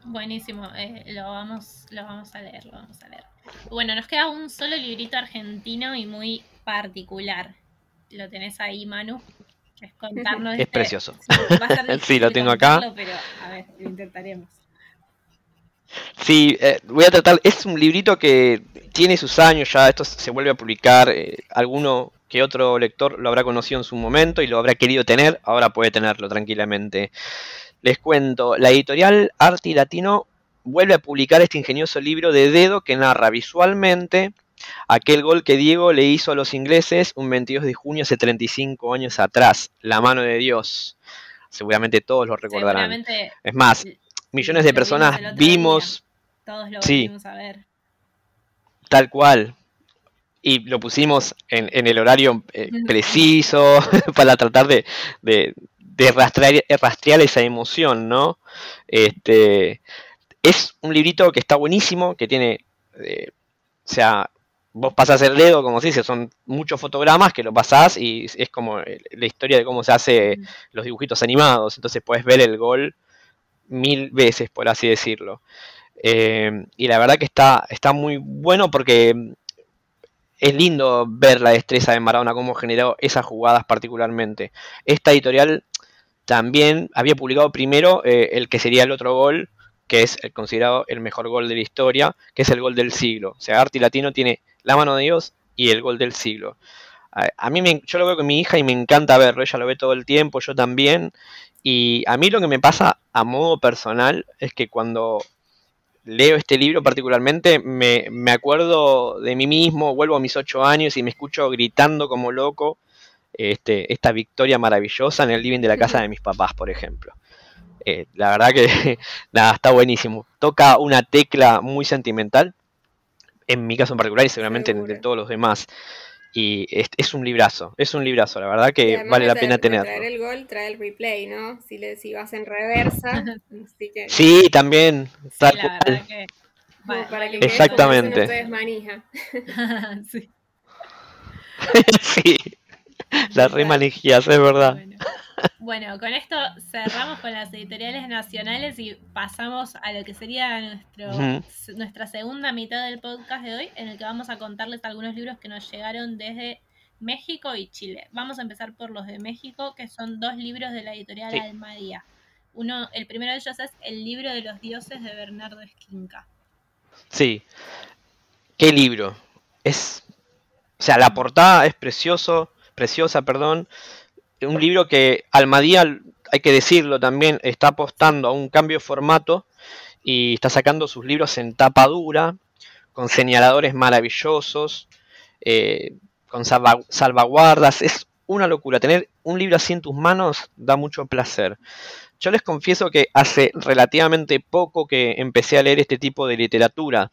Buenísimo, eh, lo, vamos, lo vamos a leer, lo vamos a leer. Bueno, nos queda un solo librito argentino y muy particular, lo tenés ahí, Manu. Es contarnos. Es este- precioso. Sí, lo tengo acá. Pero a ver, lo intentaremos. Sí, eh, voy a tratar. Es un librito que tiene sus años ya. Esto se vuelve a publicar. Eh, alguno que otro lector lo habrá conocido en su momento y lo habrá querido tener. Ahora puede tenerlo tranquilamente. Les cuento. La editorial Arti Latino vuelve a publicar este ingenioso libro de dedo que narra visualmente Aquel gol que Diego le hizo a los ingleses un 22 de junio hace 35 años atrás, la mano de Dios. seguramente todos lo recordarán. Es más, millones de personas vimos... Todos lo sí, a ver. Tal cual. Y lo pusimos en, el horario eh, preciso para tratar de, de, rastrear, esa emoción, ¿no? Este, es un librito que está buenísimo, que tiene, eh, o sea, vos pasás el dedo, como se dice, son muchos fotogramas que lo pasás y es como la historia de cómo se hace los dibujitos animados. Entonces puedes ver el gol mil veces, por así decirlo. Eh, y la verdad que está, está muy bueno porque es lindo ver la destreza de Maradona, cómo generó esas jugadas particularmente. Esta editorial también había publicado primero eh, el que sería el otro gol, que es el considerado el mejor gol de la historia, que es el gol del siglo. O sea, Arti Latino tiene la mano de Dios y el gol del siglo. A, mí me, yo lo veo con mi hija y me encanta verlo, ella lo ve todo el tiempo, yo también. Y a mí lo que me pasa a modo personal es que cuando leo este libro particularmente, me, me, acuerdo de mí mismo, vuelvo a mis ocho años y me escucho gritando como loco este, esta victoria maravillosa en el living de la casa de mis papás, por ejemplo. Eh, la verdad que nada, está buenísimo. Toca una tecla muy sentimental, en mi caso en particular y seguramente en, de todos los demás. Y es, un librazo, es un librazo, la verdad que vale la pena tenerlo. Traer el gol, trae el replay, ¿no? Si, le, si vas en reversa. Así que... Sí, también. Tal Que, para que Exactamente. No manija. sí. sí. Las remanejías, es verdad. Bueno, con esto cerramos con las editoriales nacionales y pasamos a lo que sería nuestro, nuestra segunda mitad del podcast de hoy, en el que vamos a contarles algunos libros que nos llegaron desde México y Chile. Vamos a empezar por los de México, que son dos libros de la editorial Almadía. Uno, el primero de ellos es El libro de los dioses de Bernardo Esquinca. Sí. ¿Qué libro? Es. O sea, la portada es precioso, preciosa, perdón un libro que Almadía, hay que decirlo también, está apostando a un cambio de formato y está sacando sus libros en tapa dura, con señaladores maravillosos, eh, con salvaguardas. Es una locura. Tener un libro así en tus manos da mucho placer. Yo les confieso que hace relativamente poco que empecé a leer este tipo de literatura,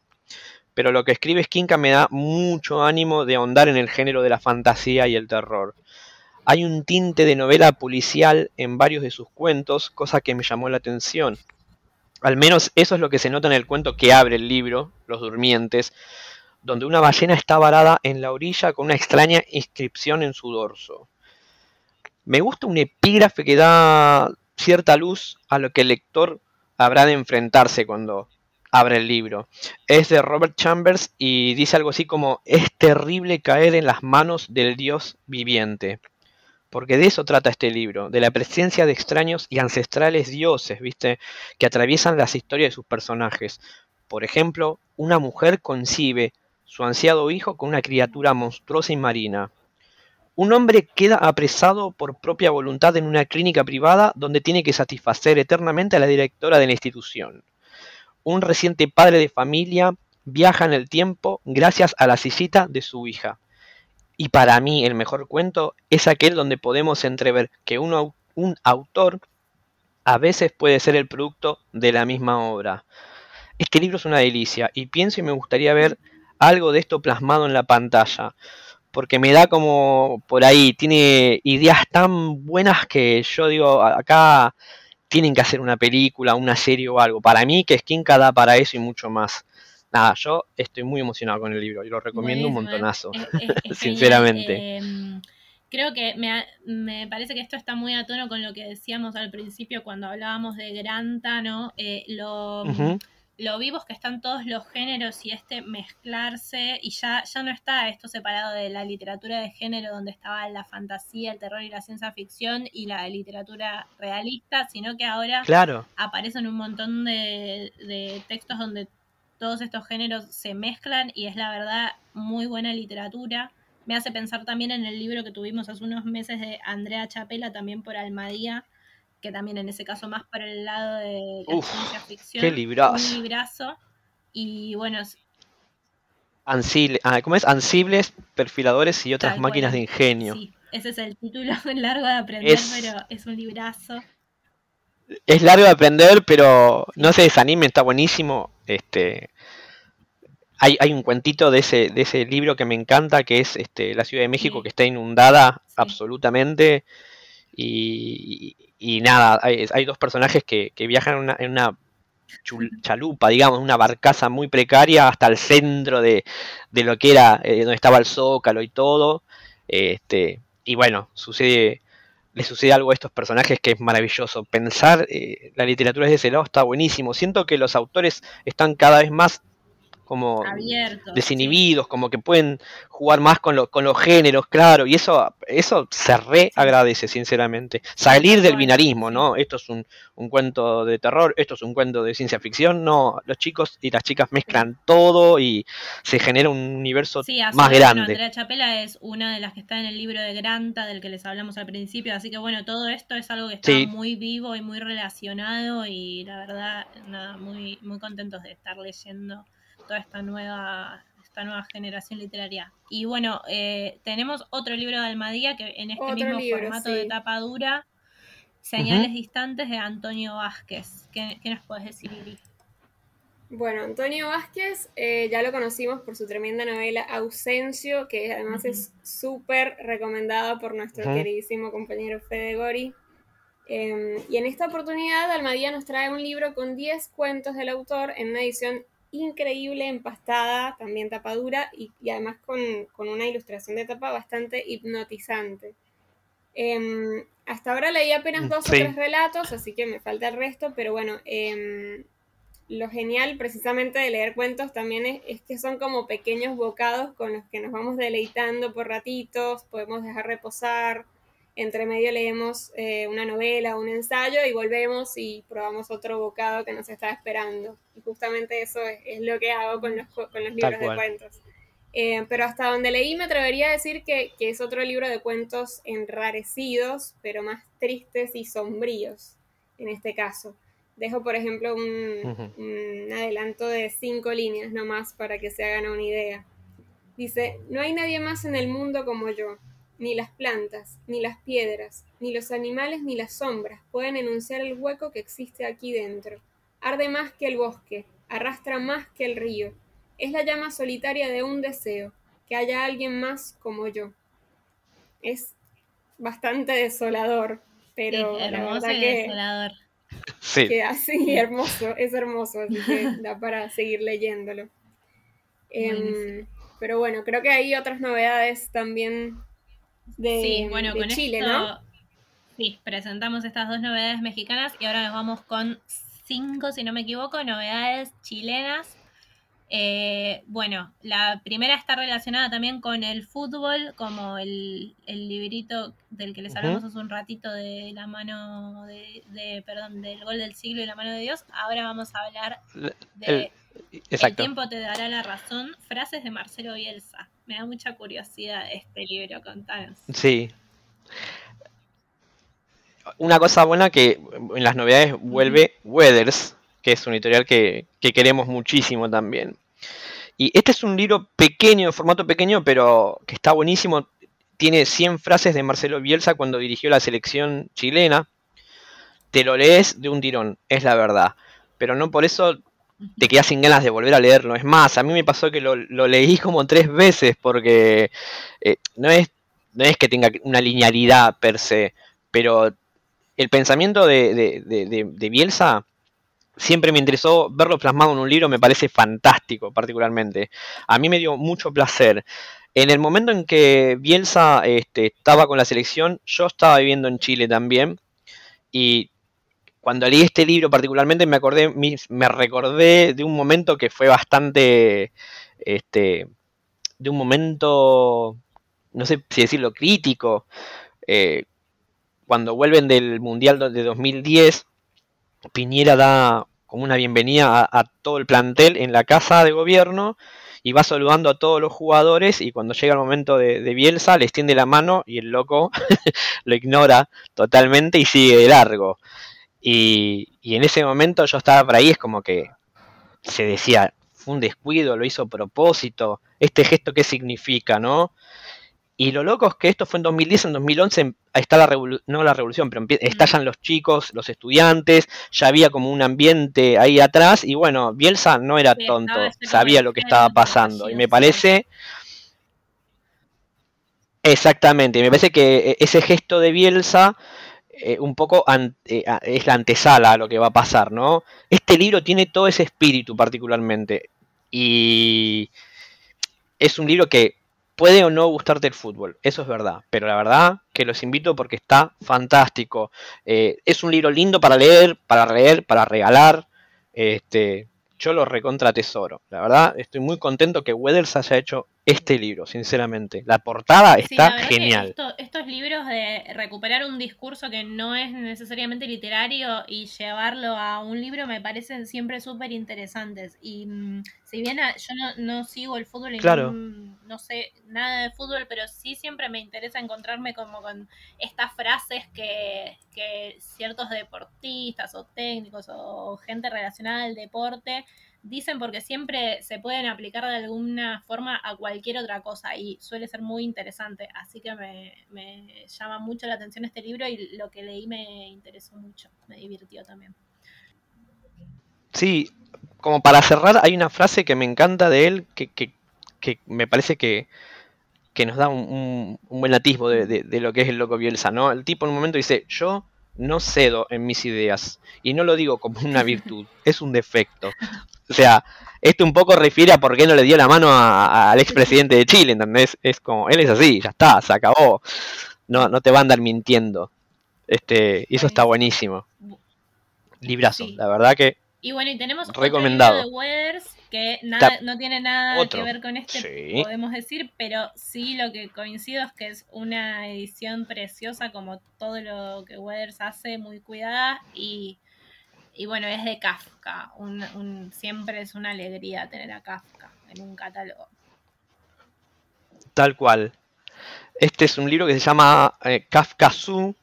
pero lo que escribe Skinka me da mucho ánimo de ahondar en el género de la fantasía y el terror. Hay un tinte de novela policial en varios de sus cuentos, cosa que me llamó la atención. Al menos eso es lo que se nota en el cuento que abre el libro, Los Durmientes, donde una ballena está varada en la orilla con una extraña inscripción en su dorso. Me gusta un epígrafe que da cierta luz a lo que el lector habrá de enfrentarse cuando abre el libro. Es de Robert Chambers y dice algo así como es terrible caer en las manos del Dios viviente porque de eso trata este libro, de la presencia de extraños y ancestrales dioses, ¿viste? Que atraviesan las historias de sus personajes. Por ejemplo, una mujer concibe su ansiado hijo con una criatura monstruosa y marina. Un hombre queda apresado por propia voluntad en una clínica privada donde tiene que satisfacer eternamente a la directora de la institución. Un reciente padre de familia viaja en el tiempo gracias a la visita de su hija. Y para mí el mejor cuento es aquel donde podemos entrever que un, un autor a veces puede ser el producto de la misma obra. Este libro es una delicia y pienso y me gustaría ver algo de esto plasmado en la pantalla, porque me da como por ahí, tiene ideas tan buenas que yo digo, acá tienen que hacer una película, una serie o algo. Para mí que Skinka da para eso y mucho más nada, yo estoy muy emocionado con el libro y lo recomiendo un montonazo, sinceramente. Em, creo que me, parece que esto está muy a tono con lo que decíamos al principio cuando hablábamos de Granta, ¿no? Eh, lo, lo vivos que están todos los géneros y este mezclarse, y ya, ya no está esto separado de la literatura de género donde estaba la fantasía, el terror y la ciencia ficción y la literatura realista, sino que ahora claro. aparecen un montón de, de textos donde todos estos géneros se mezclan y es la verdad muy buena literatura. Me hace pensar también en el libro que tuvimos hace unos meses de Andrea Chapela, también por Almadía, que también en ese caso más por el lado de la ciencia ficción. ¡Qué librazo! Un librazo. Y bueno... Ah, ¿Cómo es? Ansibles, perfiladores y otras máquinas de ingenio. Sí, ese es el título largo de aprender, pero es un librazo. es largo de aprender, pero no se desanimen, está buenísimo. Este, hay, hay un cuentito de ese, de ese libro que me encanta, que es este, la Ciudad de México, que está inundada absolutamente. Y, nada, hay, dos personajes que, viajan en una, chalupa, digamos, una barcaza muy precaria hasta el centro de, lo que era, eh, donde estaba el zócalo y todo. Este, y bueno, sucede le sucede algo a estos personajes que es maravilloso. Pensar eh, la literatura desde ese lado está buenísimo. Siento que los autores están cada vez más como desinhibidos, como que pueden jugar más con, con los géneros, claro, y eso, eso se re agradece, sinceramente. Salir del binarismo, ¿no? Esto es un, cuento de terror, esto es un cuento de ciencia ficción, no, los chicos y las chicas mezclan todo y se genera un universo más grande. Andrea Chapela es una de las que está en el libro de Granta, del que les hablamos al principio, así que bueno, todo esto es algo que está muy vivo y muy relacionado y la verdad, nada, muy, muy contentos de estar leyendo toda esta nueva, esta nueva generación literaria. Y bueno, eh, tenemos otro libro de Almadía que en este mismo formato de tapa dura, Señales Distantes de Antonio Vázquez. ¿Qué, nos puedes decir, Iri? Bueno, Antonio Vázquez eh, ya lo conocimos por su tremenda novela Ausencio, que además es súper recomendada por nuestro queridísimo compañero Fede Gori. Em, y en esta oportunidad, Almadía nos trae un libro con 10 cuentos del autor en una edición increíble, empastada, también tapadura y, y además con, una ilustración de tapa bastante hipnotizante. Em, hasta ahora leí apenas dos o tres relatos, así que me falta el resto, pero bueno, em, lo genial precisamente de leer cuentos también es, es, que son como pequeños bocados con los que nos vamos deleitando por ratitos, podemos dejar reposar, entre medio leemos eh, una novela, un ensayo y volvemos y probamos otro bocado que nos está esperando. Y justamente eso es, lo que hago con los, con los libros de cuentos. Eh, pero hasta donde leí me atrevería a decir que, es otro libro de cuentos enrarecidos, pero más tristes y sombríos en este caso. Dejo, por ejemplo, un, un adelanto de cinco líneas nomás para que se hagan una idea. Dice, no hay nadie más en el mundo como yo ni las plantas, ni las piedras, ni los animales, ni las sombras pueden enunciar el hueco que existe aquí dentro. Arde más que el bosque, arrastra más que el río. Es la llama solitaria de un deseo, que haya alguien más como yo. Es bastante desolador, pero la verdad que, desolador. Sí. así hermoso, es hermoso, así que da para seguir leyéndolo. Em, pero bueno, creo que hay otras novedades también de, sí, bueno, con Chile, ¿no? Sí, presentamos estas dos novedades mexicanas y ahora nos vamos con cinco, si no me equivoco, novedades chilenas. Eh, bueno, la primera está relacionada también con el fútbol, como el, librito del que les hablamos hace un ratito de la mano de, perdón, del gol del siglo y la mano de Dios. Ahora vamos a hablar de el tiempo te dará la razón, frases de Marcelo Bielsa. Me da mucha curiosidad este libro, contanos. Sí. Una cosa buena que en las novedades vuelve Weathers, que es un editorial que, queremos muchísimo también. Y este es un libro pequeño, de formato pequeño, pero que está buenísimo. Tiene 100 frases de Marcelo Bielsa cuando dirigió la selección chilena. Te lo lees de un tirón, es la verdad. Pero no por eso te quedas sin ganas de volver a leerlo. Es más, a mí me pasó que lo, leí como tres veces porque eh, no, es, no es que tenga una linealidad per se, pero el pensamiento de, de, Bielsa siempre me interesó verlo plasmado en un libro, me parece fantástico particularmente. A mí me dio mucho placer. En el momento en que Bielsa este, estaba con la selección, yo estaba viviendo en Chile también y cuando leí este libro particularmente me acordé, me recordé de un momento que fue bastante, este, de un momento, no sé si decirlo, crítico. Eh, cuando vuelven del Mundial de 2010, Piñera da como una bienvenida a, todo el plantel en la casa de gobierno y va saludando a todos los jugadores y cuando llega el momento de, de Bielsa le extiende la mano y el loco lo ignora totalmente y sigue de largo. Y, en ese momento yo estaba por ahí, es como que se decía, fue un descuido, lo hizo a propósito, este gesto qué significa, ¿no? Y lo loco es que esto fue en 2010, en 2011 está la revolución, no la revolución, pero estallan los chicos, los estudiantes, ya había como un ambiente ahí atrás y bueno, Bielsa no era tonto, sabía lo que estaba pasando y me parece... Exactamente, me parece que e, ese gesto de Bielsa eh, un poco eh, es la antesala a lo que va a pasar, ¿no? Este libro tiene todo ese espíritu particularmente y es un libro que puede o no gustarte el fútbol, eso es verdad, pero la verdad que los invito porque está fantástico. Eh, es un libro lindo para leer, para leer, para regalar. Este, yo lo recontra tesoro. La verdad, estoy muy contento que Weathers haya hecho este libro, sinceramente. La portada está genial. estos libros de recuperar un discurso que no es necesariamente literario y llevarlo a un libro me parecen siempre súper interesantes. Y mm, si bien yo no, sigo el fútbol y no, sé nada de fútbol, pero sí siempre me interesa encontrarme como con estas frases que, que ciertos deportistas o técnicos o gente relacionada al deporte dicen porque siempre se pueden aplicar de alguna forma a cualquier otra cosa y suele ser muy interesante. Así que me, llama mucho la atención este libro y lo que leí me interesó mucho, me divirtió también. Sí, como para cerrar, hay una frase que me encanta de él que, me parece que, nos da un, buen atisbo de, de, lo que es el loco Bielsa, ¿no? El tipo en un momento dice, yo no cedo en mis ideas. Y no lo digo como una virtud, es un defecto. O sea, esto un poco refiere a por qué no le dio la mano al expresidente de Chile, ¿entendés? Es como, él es así, ya está, se acabó. No, no te va a andar mintiendo. Este, y eso está buenísimo. Librazo, la verdad que. Y bueno, y tenemos recomendado. Otro de Weathers que nada, no tiene nada que ver con este, podemos decir, pero sí lo que coincido es que es una edición preciosa, como todo lo que Weathers hace, muy cuidada y y bueno, es de Kafka. Un, siempre es una alegría tener a Kafka en un catálogo. Tal cual. Este es un libro que se llama eh, Kafka Su.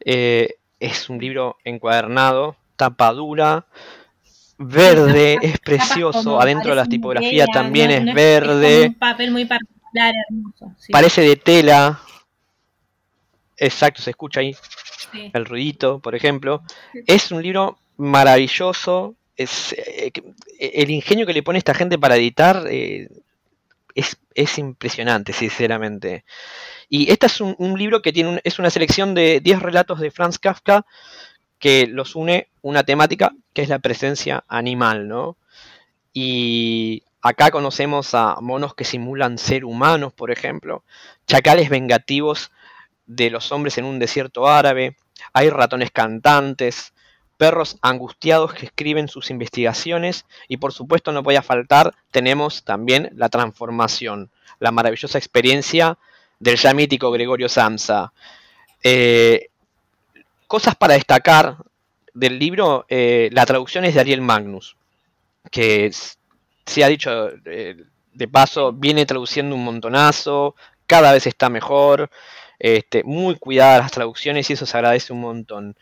Eh, es un libro encuadernado, tapa dura, verde, es precioso. Adentro de la tipografía también es verde. Es un papel muy particular, hermoso. Parece de tela. Exacto, se escucha ahí el ruidito, por ejemplo. Es un libro maravilloso. Es, eh, el ingenio que le pone esta gente para editar eh, es, impresionante, sinceramente. Y este es un, libro que tiene es una selección de 10 relatos de Franz Kafka que los une una temática que es la presencia animal, ¿no? Y acá conocemos a monos que simulan ser humanos, por ejemplo, chacales vengativos de los hombres en un desierto árabe, hay ratones cantantes, perros angustiados que escriben sus investigaciones y por supuesto no voy a faltar, tenemos también la transformación, la maravillosa experiencia del ya mítico Gregorio Samsa. Eh, cosas para destacar del libro, eh, la traducción es de Ariel Magnus, que se ha dicho eh, de paso, viene traduciendo un montonazo, cada vez está mejor. Este, muy cuidadas las traducciones y eso se agradece un montón.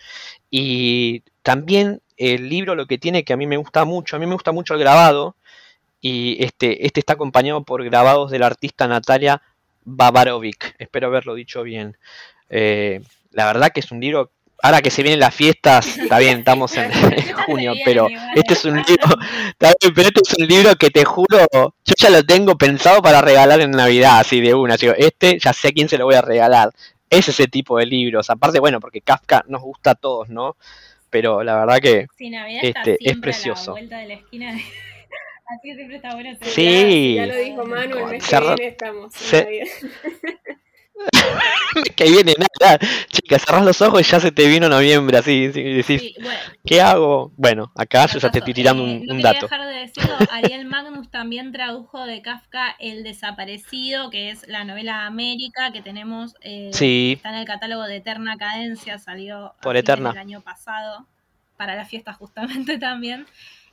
Y también el libro lo que tiene que a mí me gusta mucho, a mí me gusta mucho el grabado, y este, este está acompañado por grabados de la artista Natalia Babarovic, espero haberlo dicho bien. Eh, la verdad que es un libro, ahora que se vienen las fiestas, está bien, estamos en, junio, pero este es un libro, pero este es un libro que te juro, yo ya lo tengo pensado para regalar en Navidad, así de una, digo, este ya sé a quién se lo voy a regalar. Es ese tipo de libros, aparte, bueno, porque Kafka nos gusta a todos, ¿no? pero la verdad que este, es precioso. A la vuelta de la esquina. Así que siempre está bueno. Sí. Ya, lo dijo Manu, el mes que viene estamos. Se... que viene nada, chicas, cerrás los ojos y ya se te vino noviembre, así, y decís, ¿qué hago? Bueno, acá yo ya te estoy tirando un, eh, no dato. dejar de decirlo, Ariel Magnus también tradujo de Kafka El Desaparecido, que es la novela América que tenemos, eh, está en el catálogo de Eterna Cadencia, salió Por Eterna. el año pasado, para la fiesta justamente también.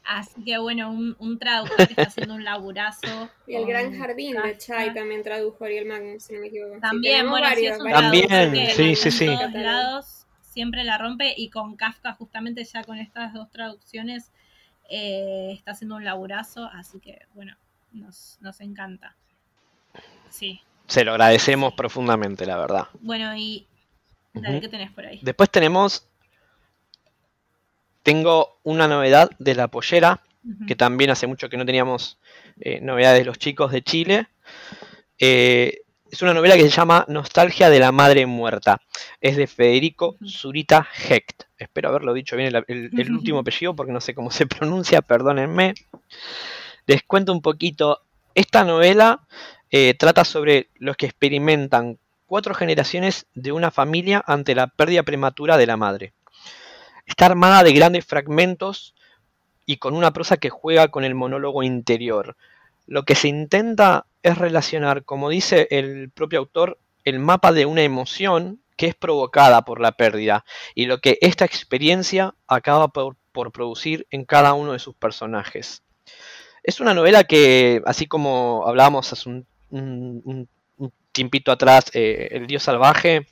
Así que bueno, un, traductor que está haciendo un laburazo. Y el Gran Jardín de Chai también tradujo Ariel Magnus, si no me equivoco. También, bueno, varios, también, sí, sí, sí. todos lados siempre la rompe y con Kafka justamente ya con estas dos traducciones eh, está haciendo un laburazo, así que bueno, nos, nos encanta. Sí. se lo agradecemos profundamente, la verdad. Bueno, y dale, ¿qué tenés por ahí? Después tenemos, tengo una novedad de la pollera, que también hace mucho que no teníamos eh, novedades de los chicos de Chile. Eh, es una novela que se llama Nostalgia de la Madre Muerta. Es de Federico Zurita Hecht. Espero haberlo dicho bien el, último apellido porque no sé cómo se pronuncia, perdónenme. Les cuento un poquito. Esta novela eh, trata sobre los que experimentan cuatro generaciones de una familia ante la pérdida prematura de la madre. Está armada de grandes fragmentos y con una prosa que juega con el monólogo interior. Lo que se intenta es relacionar, como dice el propio autor, el mapa de una emoción que es provocada por la pérdida y lo que esta experiencia acaba por, producir en cada uno de sus personajes. Es una novela que, así como hablábamos hace un, tiempito atrás, eh, El Dios Salvaje,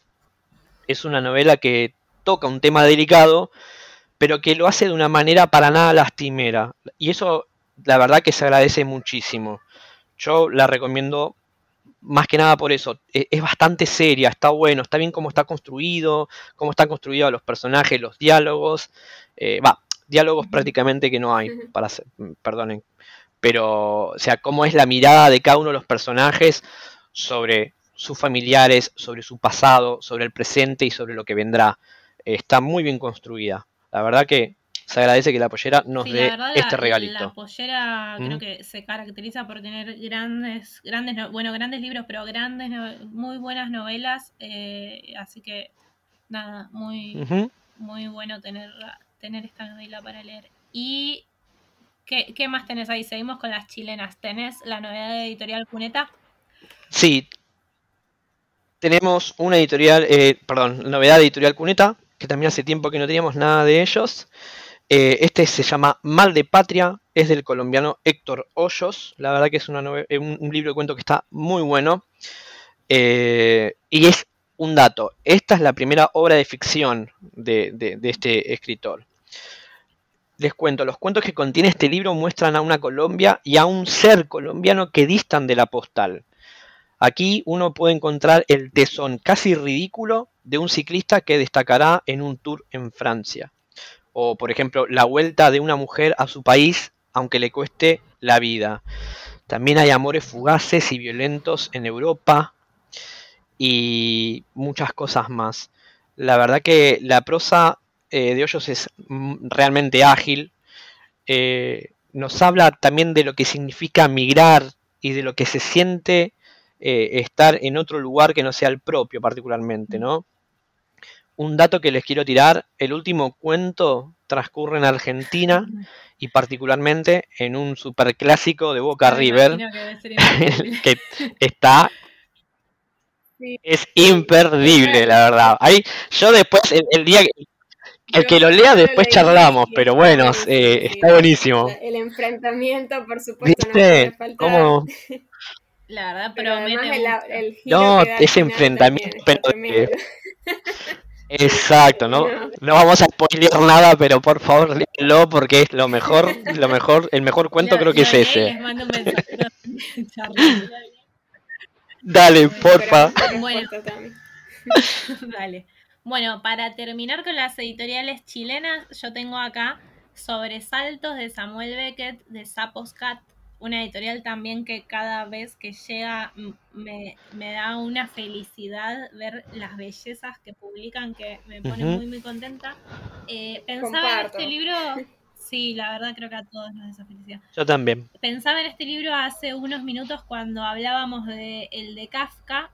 es una novela que toca un tema delicado, pero que lo hace de una manera para nada lastimera. Y eso, la verdad que se agradece muchísimo. Yo la recomiendo más que nada por eso. E, es, bastante seria, está bueno, está bien cómo está construido, cómo están construidos los personajes, los diálogos. Eh, va, diálogos prácticamente que no hay, para mm, perdonen. Pero, o sea, cómo es la mirada de cada uno de los personajes sobre sus familiares, sobre su pasado, sobre el presente y sobre lo que vendrá. Está muy bien construida. La verdad que se agradece que la pollera nos dé este regalito. La pollera creo que se caracteriza por tener grandes, grandes, bueno, grandes libros, pero grandes, muy buenas novelas. Eh, así que nada, muy, muy bueno tener, tener esta novela para leer. Y ¿qué, ¿qué, más tenés ahí? Seguimos con las chilenas. ¿Tenés la novedad de editorial Cuneta? Sí. Tenemos una editorial, eh, perdón, novedad de editorial Cuneta, que también hace tiempo que no teníamos nada de ellos. Eh, este se llama Mal de Patria, es del colombiano Héctor Hoyos. La verdad que es eh, un, libro de cuento que está muy bueno. Eh, y es un dato, esta es la primera obra de ficción de, este escritor. Les cuento, los cuentos que contiene este libro muestran a una Colombia y a un ser colombiano que distan de la postal. Aquí uno puede encontrar el tesón casi ridículo de un ciclista que destacará en un tour en Francia o por ejemplo la vuelta de una mujer a su país aunque le cueste la vida. También hay amores fugaces y violentos en Europa y muchas cosas más. La verdad que la prosa eh, de Hoyos es mm, realmente ágil. Eh, nos habla también de lo que significa migrar y de lo que se siente eh, estar en otro lugar que no sea el propio particularmente, ¿no? Un dato que les quiero tirar, el último cuento transcurre en Argentina y particularmente en un superclásico de Boca River que, está es imperdible la verdad. Ahí yo después el, día el que lo lea después charlamos, pero bueno, eh, está buenísimo. El enfrentamiento, por supuesto, no ¿Cómo? La verdad, pero el, no, ese enfrentamiento, pero Exacto, ¿no? No vamos a spoilear nada, pero por favor léelo porque es lo mejor, lo mejor, el mejor cuento creo que es ese. Dale, porfa. Bueno, Dale. Bueno, para terminar con las editoriales chilenas, yo tengo acá Sobresaltos de Samuel Beckett de Sapos Cat una editorial también que cada vez que llega me, da una felicidad ver las bellezas que publican que me pone muy muy contenta. Eh, pensaba en este libro, sí, la verdad creo que a todos nos da esa felicidad. Yo también. Pensaba en este libro hace unos minutos cuando hablábamos de el de Kafka,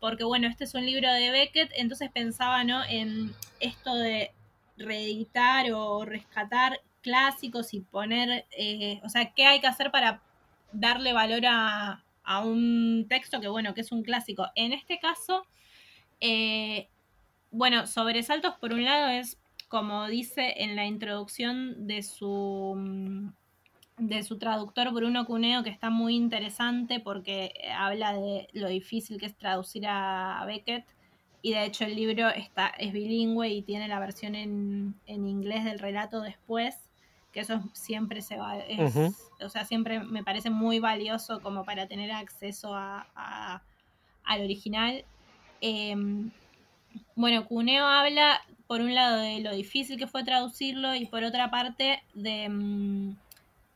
porque bueno, este es un libro de Beckett, entonces pensaba ¿no? en esto de reeditar o rescatar clásicos y poner, eh, o sea, qué hay que hacer para darle valor a, un texto que, bueno, que es un clásico. En este caso, eh, bueno, sobresaltos por un lado es, como dice en la introducción de su de su traductor Bruno Cuneo, que está muy interesante porque habla de lo difícil que es traducir a Beckett y de hecho el libro está, es bilingüe y tiene la versión en, en inglés del relato después que eso siempre se va, o sea, siempre me parece muy valioso como para tener acceso a, al original. Em, bueno, Cuneo habla, por un lado, de lo difícil que fue traducirlo y por otra parte, de, mm,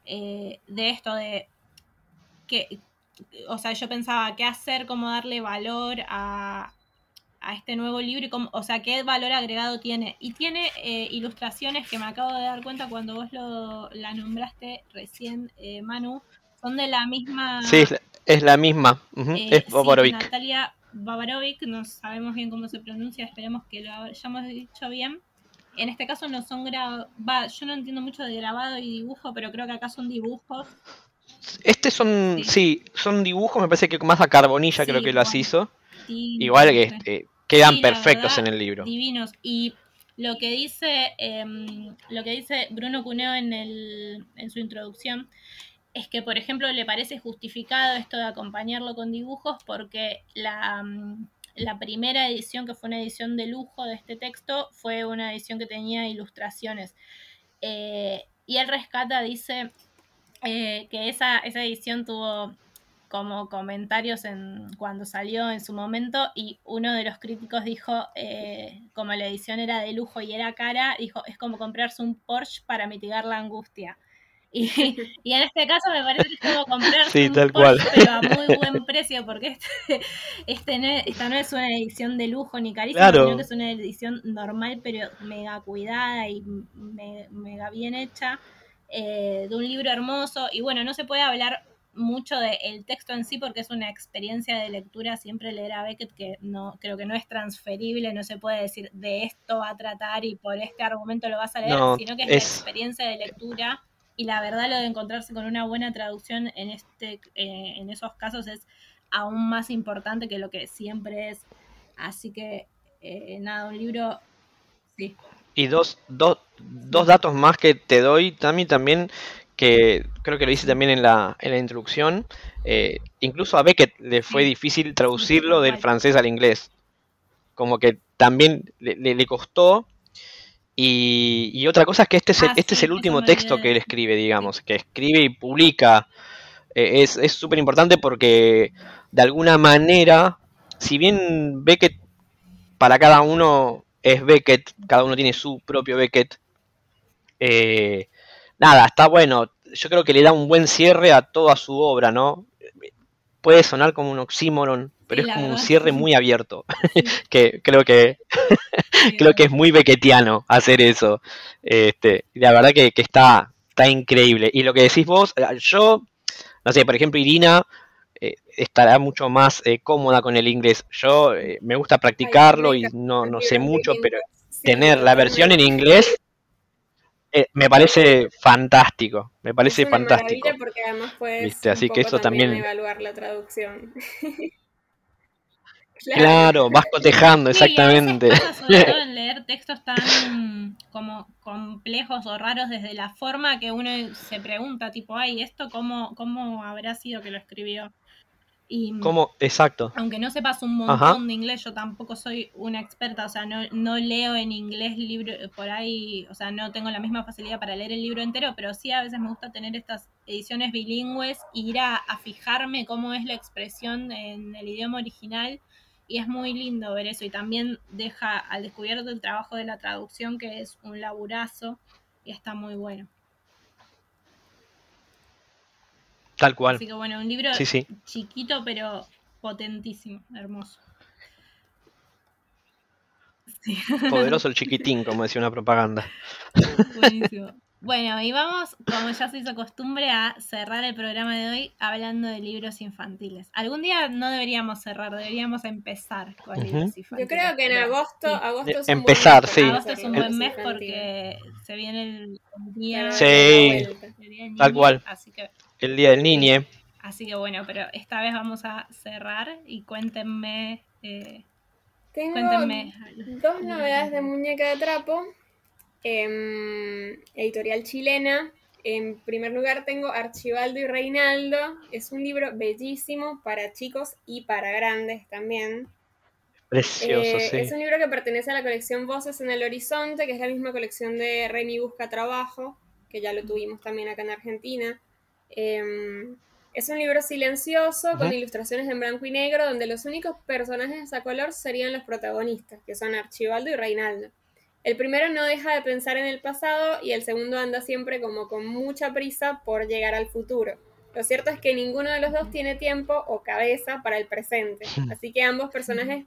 eh, de esto, de que, o sea, yo pensaba qué hacer, cómo darle valor a, a este nuevo libro y cómo, o sea, qué valor agregado tiene. Y tiene eh, ilustraciones que me acabo de dar cuenta cuando vos lo, la nombraste recién, eh, Manu, son de la misma... Sí, es la misma, eh, es Babarovic. Natalia Babarovic, no sabemos bien cómo se pronuncia, esperemos que lo hayamos dicho bien. En este caso no son grabados, yo no entiendo mucho de grabado y dibujo, pero creo que acá son dibujos. Este son, sí, son dibujos, me parece que más a carbonilla creo que las hizo. Igual que este, quedan perfectos en el libro. Divinos. Y lo que dice, em, lo que dice Bruno Cuneo en, en su introducción es que, por ejemplo, le parece justificado esto de acompañarlo con dibujos porque la, mm, la primera edición, que fue una edición de lujo de este texto, fue una edición que tenía ilustraciones. Eh, y él rescata, dice eh, que esa, esa edición tuvo como comentarios en cuando salió en su momento y uno de los críticos dijo, eh, como la edición era de lujo y era cara, dijo, es como comprarse un Porsche para mitigar la angustia. Y, y en este caso me parece que es como comprarse un Porsche, pero a muy buen precio, porque este, este no esta no es una edición de lujo ni carísima, sino que es una edición normal, pero mega cuidada y mega bien hecha. Eh, de un libro hermoso y bueno, no se puede hablar mucho del texto en sí porque es una experiencia de lectura siempre leer a Beckett que no creo que no es transferible, no se puede decir de esto va a tratar y por este argumento lo vas a leer, sino que es, la experiencia de lectura y la verdad lo de encontrarse con una buena traducción en este eh, en esos casos es aún más importante que lo que siempre es. Así que eh, nada, un libro sí. Y dos, dos, dos datos más que te doy, también también que creo que lo dice también en la, en la introducción, eh, incluso a Beckett le fue difícil traducirlo del francés al inglés. Como que también le, costó. Y, otra cosa es que este es, el, ah, este es el último texto que él escribe, digamos, que escribe y publica. Eh, es súper importante porque de alguna manera, si bien Beckett para cada uno es Beckett, cada uno tiene su propio Beckett, eh, nada, está bueno. Yo creo que le da un buen cierre a toda su obra, ¿no? Puede sonar como un oxímoron, pero es como un cierre muy abierto. que creo que creo que es muy bequetiano hacer eso. Este, la verdad que, está, está increíble. Y lo que decís vos, eh, yo, no sé, por ejemplo, Irina eh, estará mucho más eh, cómoda con el inglés. Yo me gusta practicarlo y no, no sé mucho, pero tener la versión en inglés eh, me parece fantástico, me parece es fantástico. porque además puedes Así que eso también, evaluar la traducción. claro. vas cotejando, exactamente. sobre todo en leer textos tan como complejos o raros desde la forma que uno se pregunta, tipo, ay, ¿esto cómo, cómo habrá sido que lo escribió? Y, ¿Cómo? Exacto. Aunque no sepas un montón de inglés, yo tampoco soy una experta, o sea, no, no leo en inglés libro por ahí, o sea, no tengo la misma facilidad para leer el libro entero, pero sí a veces me gusta tener estas ediciones bilingües, ir a, fijarme cómo es la expresión en el idioma original, y es muy lindo ver eso, y también deja al descubierto el trabajo de la traducción, que es un laburazo, y está muy bueno. Tal cual. Así que bueno, un libro chiquito pero potentísimo, hermoso. Poderoso el chiquitín, como decía una propaganda. Buenísimo. Bueno, y vamos, como ya se hizo costumbre, a cerrar el programa de hoy hablando de libros infantiles. Algún día no deberíamos cerrar, deberíamos empezar con libros infantiles. Yo creo que en agosto, agosto es un Empezar, sí. Agosto es un buen mes porque se viene el día, sí, tal cual. Así que el Día del Niñe. Así que bueno, pero esta vez vamos a cerrar y cuéntenme. Eh, Tengo dos novedades de muñeca de trapo. Em, editorial chilena. En primer lugar tengo Archibaldo y Reinaldo. Es un libro bellísimo para chicos y para grandes también. Precioso, eh, sí. Es un libro que pertenece a la colección Voces en el Horizonte, que es la misma colección de Remy Busca Trabajo, que ya lo tuvimos también acá en Argentina. Em, Es un libro silencioso con ilustraciones en blanco y negro donde los únicos personajes a color serían los protagonistas, que son Archibaldo y Reinaldo. El primero no deja de pensar en el pasado y el segundo anda siempre como con mucha prisa por llegar al futuro. Lo cierto es que ninguno de los dos tiene tiempo o cabeza para el presente, así que ambos personajes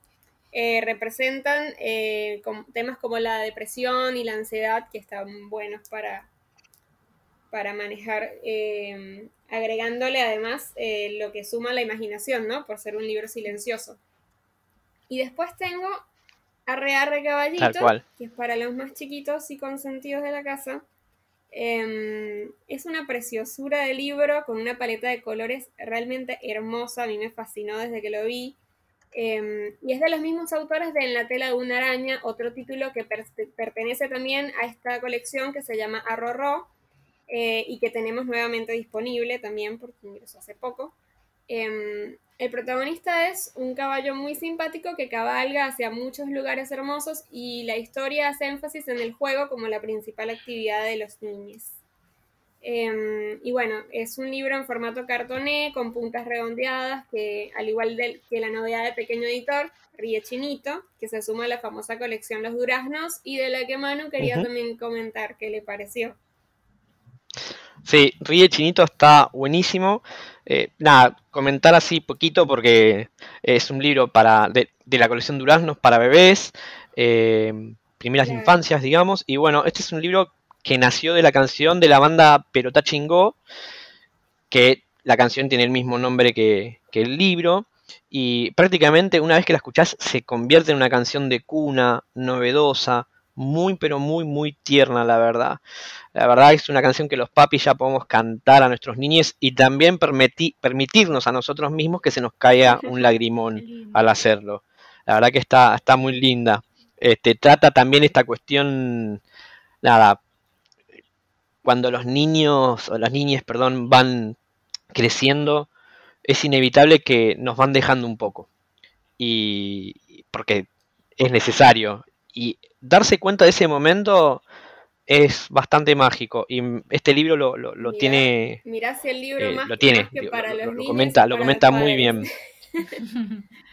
eh, representan eh, temas como la depresión y la ansiedad que están buenos para, para manejar, eh, agregándole además lo que suma la imaginación, ¿no? Por ser un libro silencioso. Y después tengo Arre Arre Caballito, que es para los más chiquitos y consentidos de la casa. Em, es una preciosura de libro con una paleta de colores realmente hermosa, a mí me fascinó desde que lo vi. Em, y es de los mismos autores de En la tela de una araña, otro título que pertenece también a esta colección que se llama Arrorró eh, y que tenemos nuevamente disponible también porque ingresó hace poco. Em, el protagonista es un caballo muy simpático que cabalga hacia muchos lugares hermosos y la historia hace énfasis en el juego como la principal actividad de los niños. Em, y bueno, es un libro en formato cartoné con puntas redondeadas que, al igual que la novedad de Pequeño Editor, Ríe Chinito, que se suma a la famosa colección Los Duraznos y de la que Manu quería también comentar qué le pareció. Sí, Ríe Chinito está buenísimo. Eh, nada, comentar así poquito porque es un libro para de, la colección Duraznos para bebés, eh, primeras infancias, digamos. Y bueno, este es un libro que nació de la canción de la banda Perota Chingó, que la canción tiene el mismo nombre que, el libro, y prácticamente una vez que la escuchás se convierte en una canción de cuna, novedosa, muy pero muy muy tierna la verdad. La verdad es una canción que los papis ya podemos cantar a nuestros niños y también permitirnos a nosotros mismos que se nos caiga un lagrimón al hacerlo. La verdad que está, está muy linda. Este, trata también esta cuestión, nada, cuando los niños, o las niñas, perdón, van creciendo, es inevitable que nos van dejando un poco. Y porque es necesario. Y darse cuenta de ese momento es bastante mágico. Y este libro lo, lo, tiene. Mirá si el libro eh, más lo tiene. lo, comenta, lo comenta muy bien.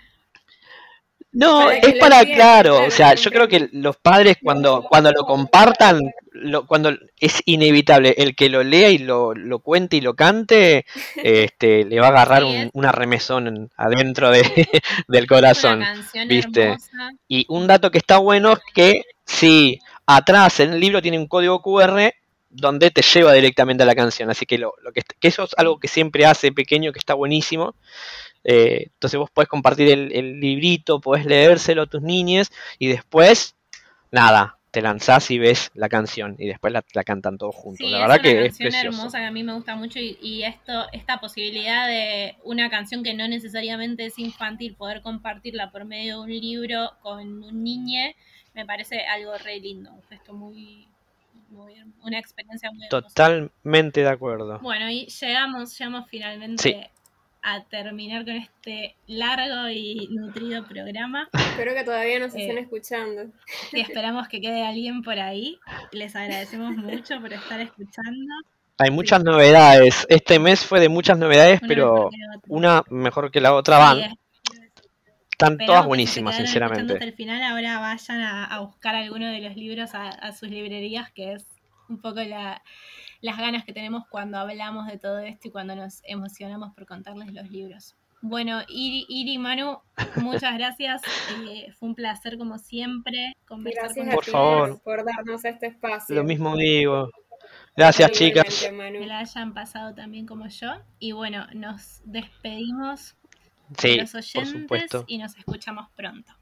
No, es para, claro, o sea, yo creo que los padres cuando, cuando lo compartan, lo, cuando es inevitable, el que lo lea y lo, lo cuente y lo cante, este, le va a agarrar una remesón adentro de, del corazón, ¿viste? Y un dato que está bueno es que, sí, atrás en el libro tiene un código QR donde te lleva directamente a la canción, así que, lo, lo que, que eso es algo que siempre hace pequeño, que está buenísimo. Eh, entonces vos podés compartir el, librito, podés leérselo a tus niñes y después, nada, te lanzás y ves la canción y después la, cantan todos juntos. la verdad que es hermosa que a mí me gusta mucho y, esto, esta posibilidad de una canción que no necesariamente es infantil, poder compartirla por medio de un libro con un niño, me parece algo re lindo, un gesto muy, una experiencia muy Totalmente de acuerdo. Bueno, y llegamos, llegamos finalmente a terminar con este largo y nutrido programa. Espero que todavía nos estén eh, escuchando. Y esperamos que quede alguien por ahí. Les agradecemos mucho por estar escuchando. Hay muchas novedades. Este mes fue de muchas novedades, pero una mejor que la otra van. Están todas buenísimas, sinceramente. Hasta el final, ahora vayan a, buscar alguno de los libros a sus librerías, que es un poco la, las ganas que tenemos cuando hablamos de todo esto y cuando nos emocionamos por contarles los libros. Bueno, Iri, Iri Manu, muchas gracias. Eh, fue un placer, como siempre, conversar gracias con por por darnos este espacio. Lo mismo digo. Gracias, chicas. Que la hayan pasado también como yo. Y bueno, nos despedimos de los oyentes y nos escuchamos pronto.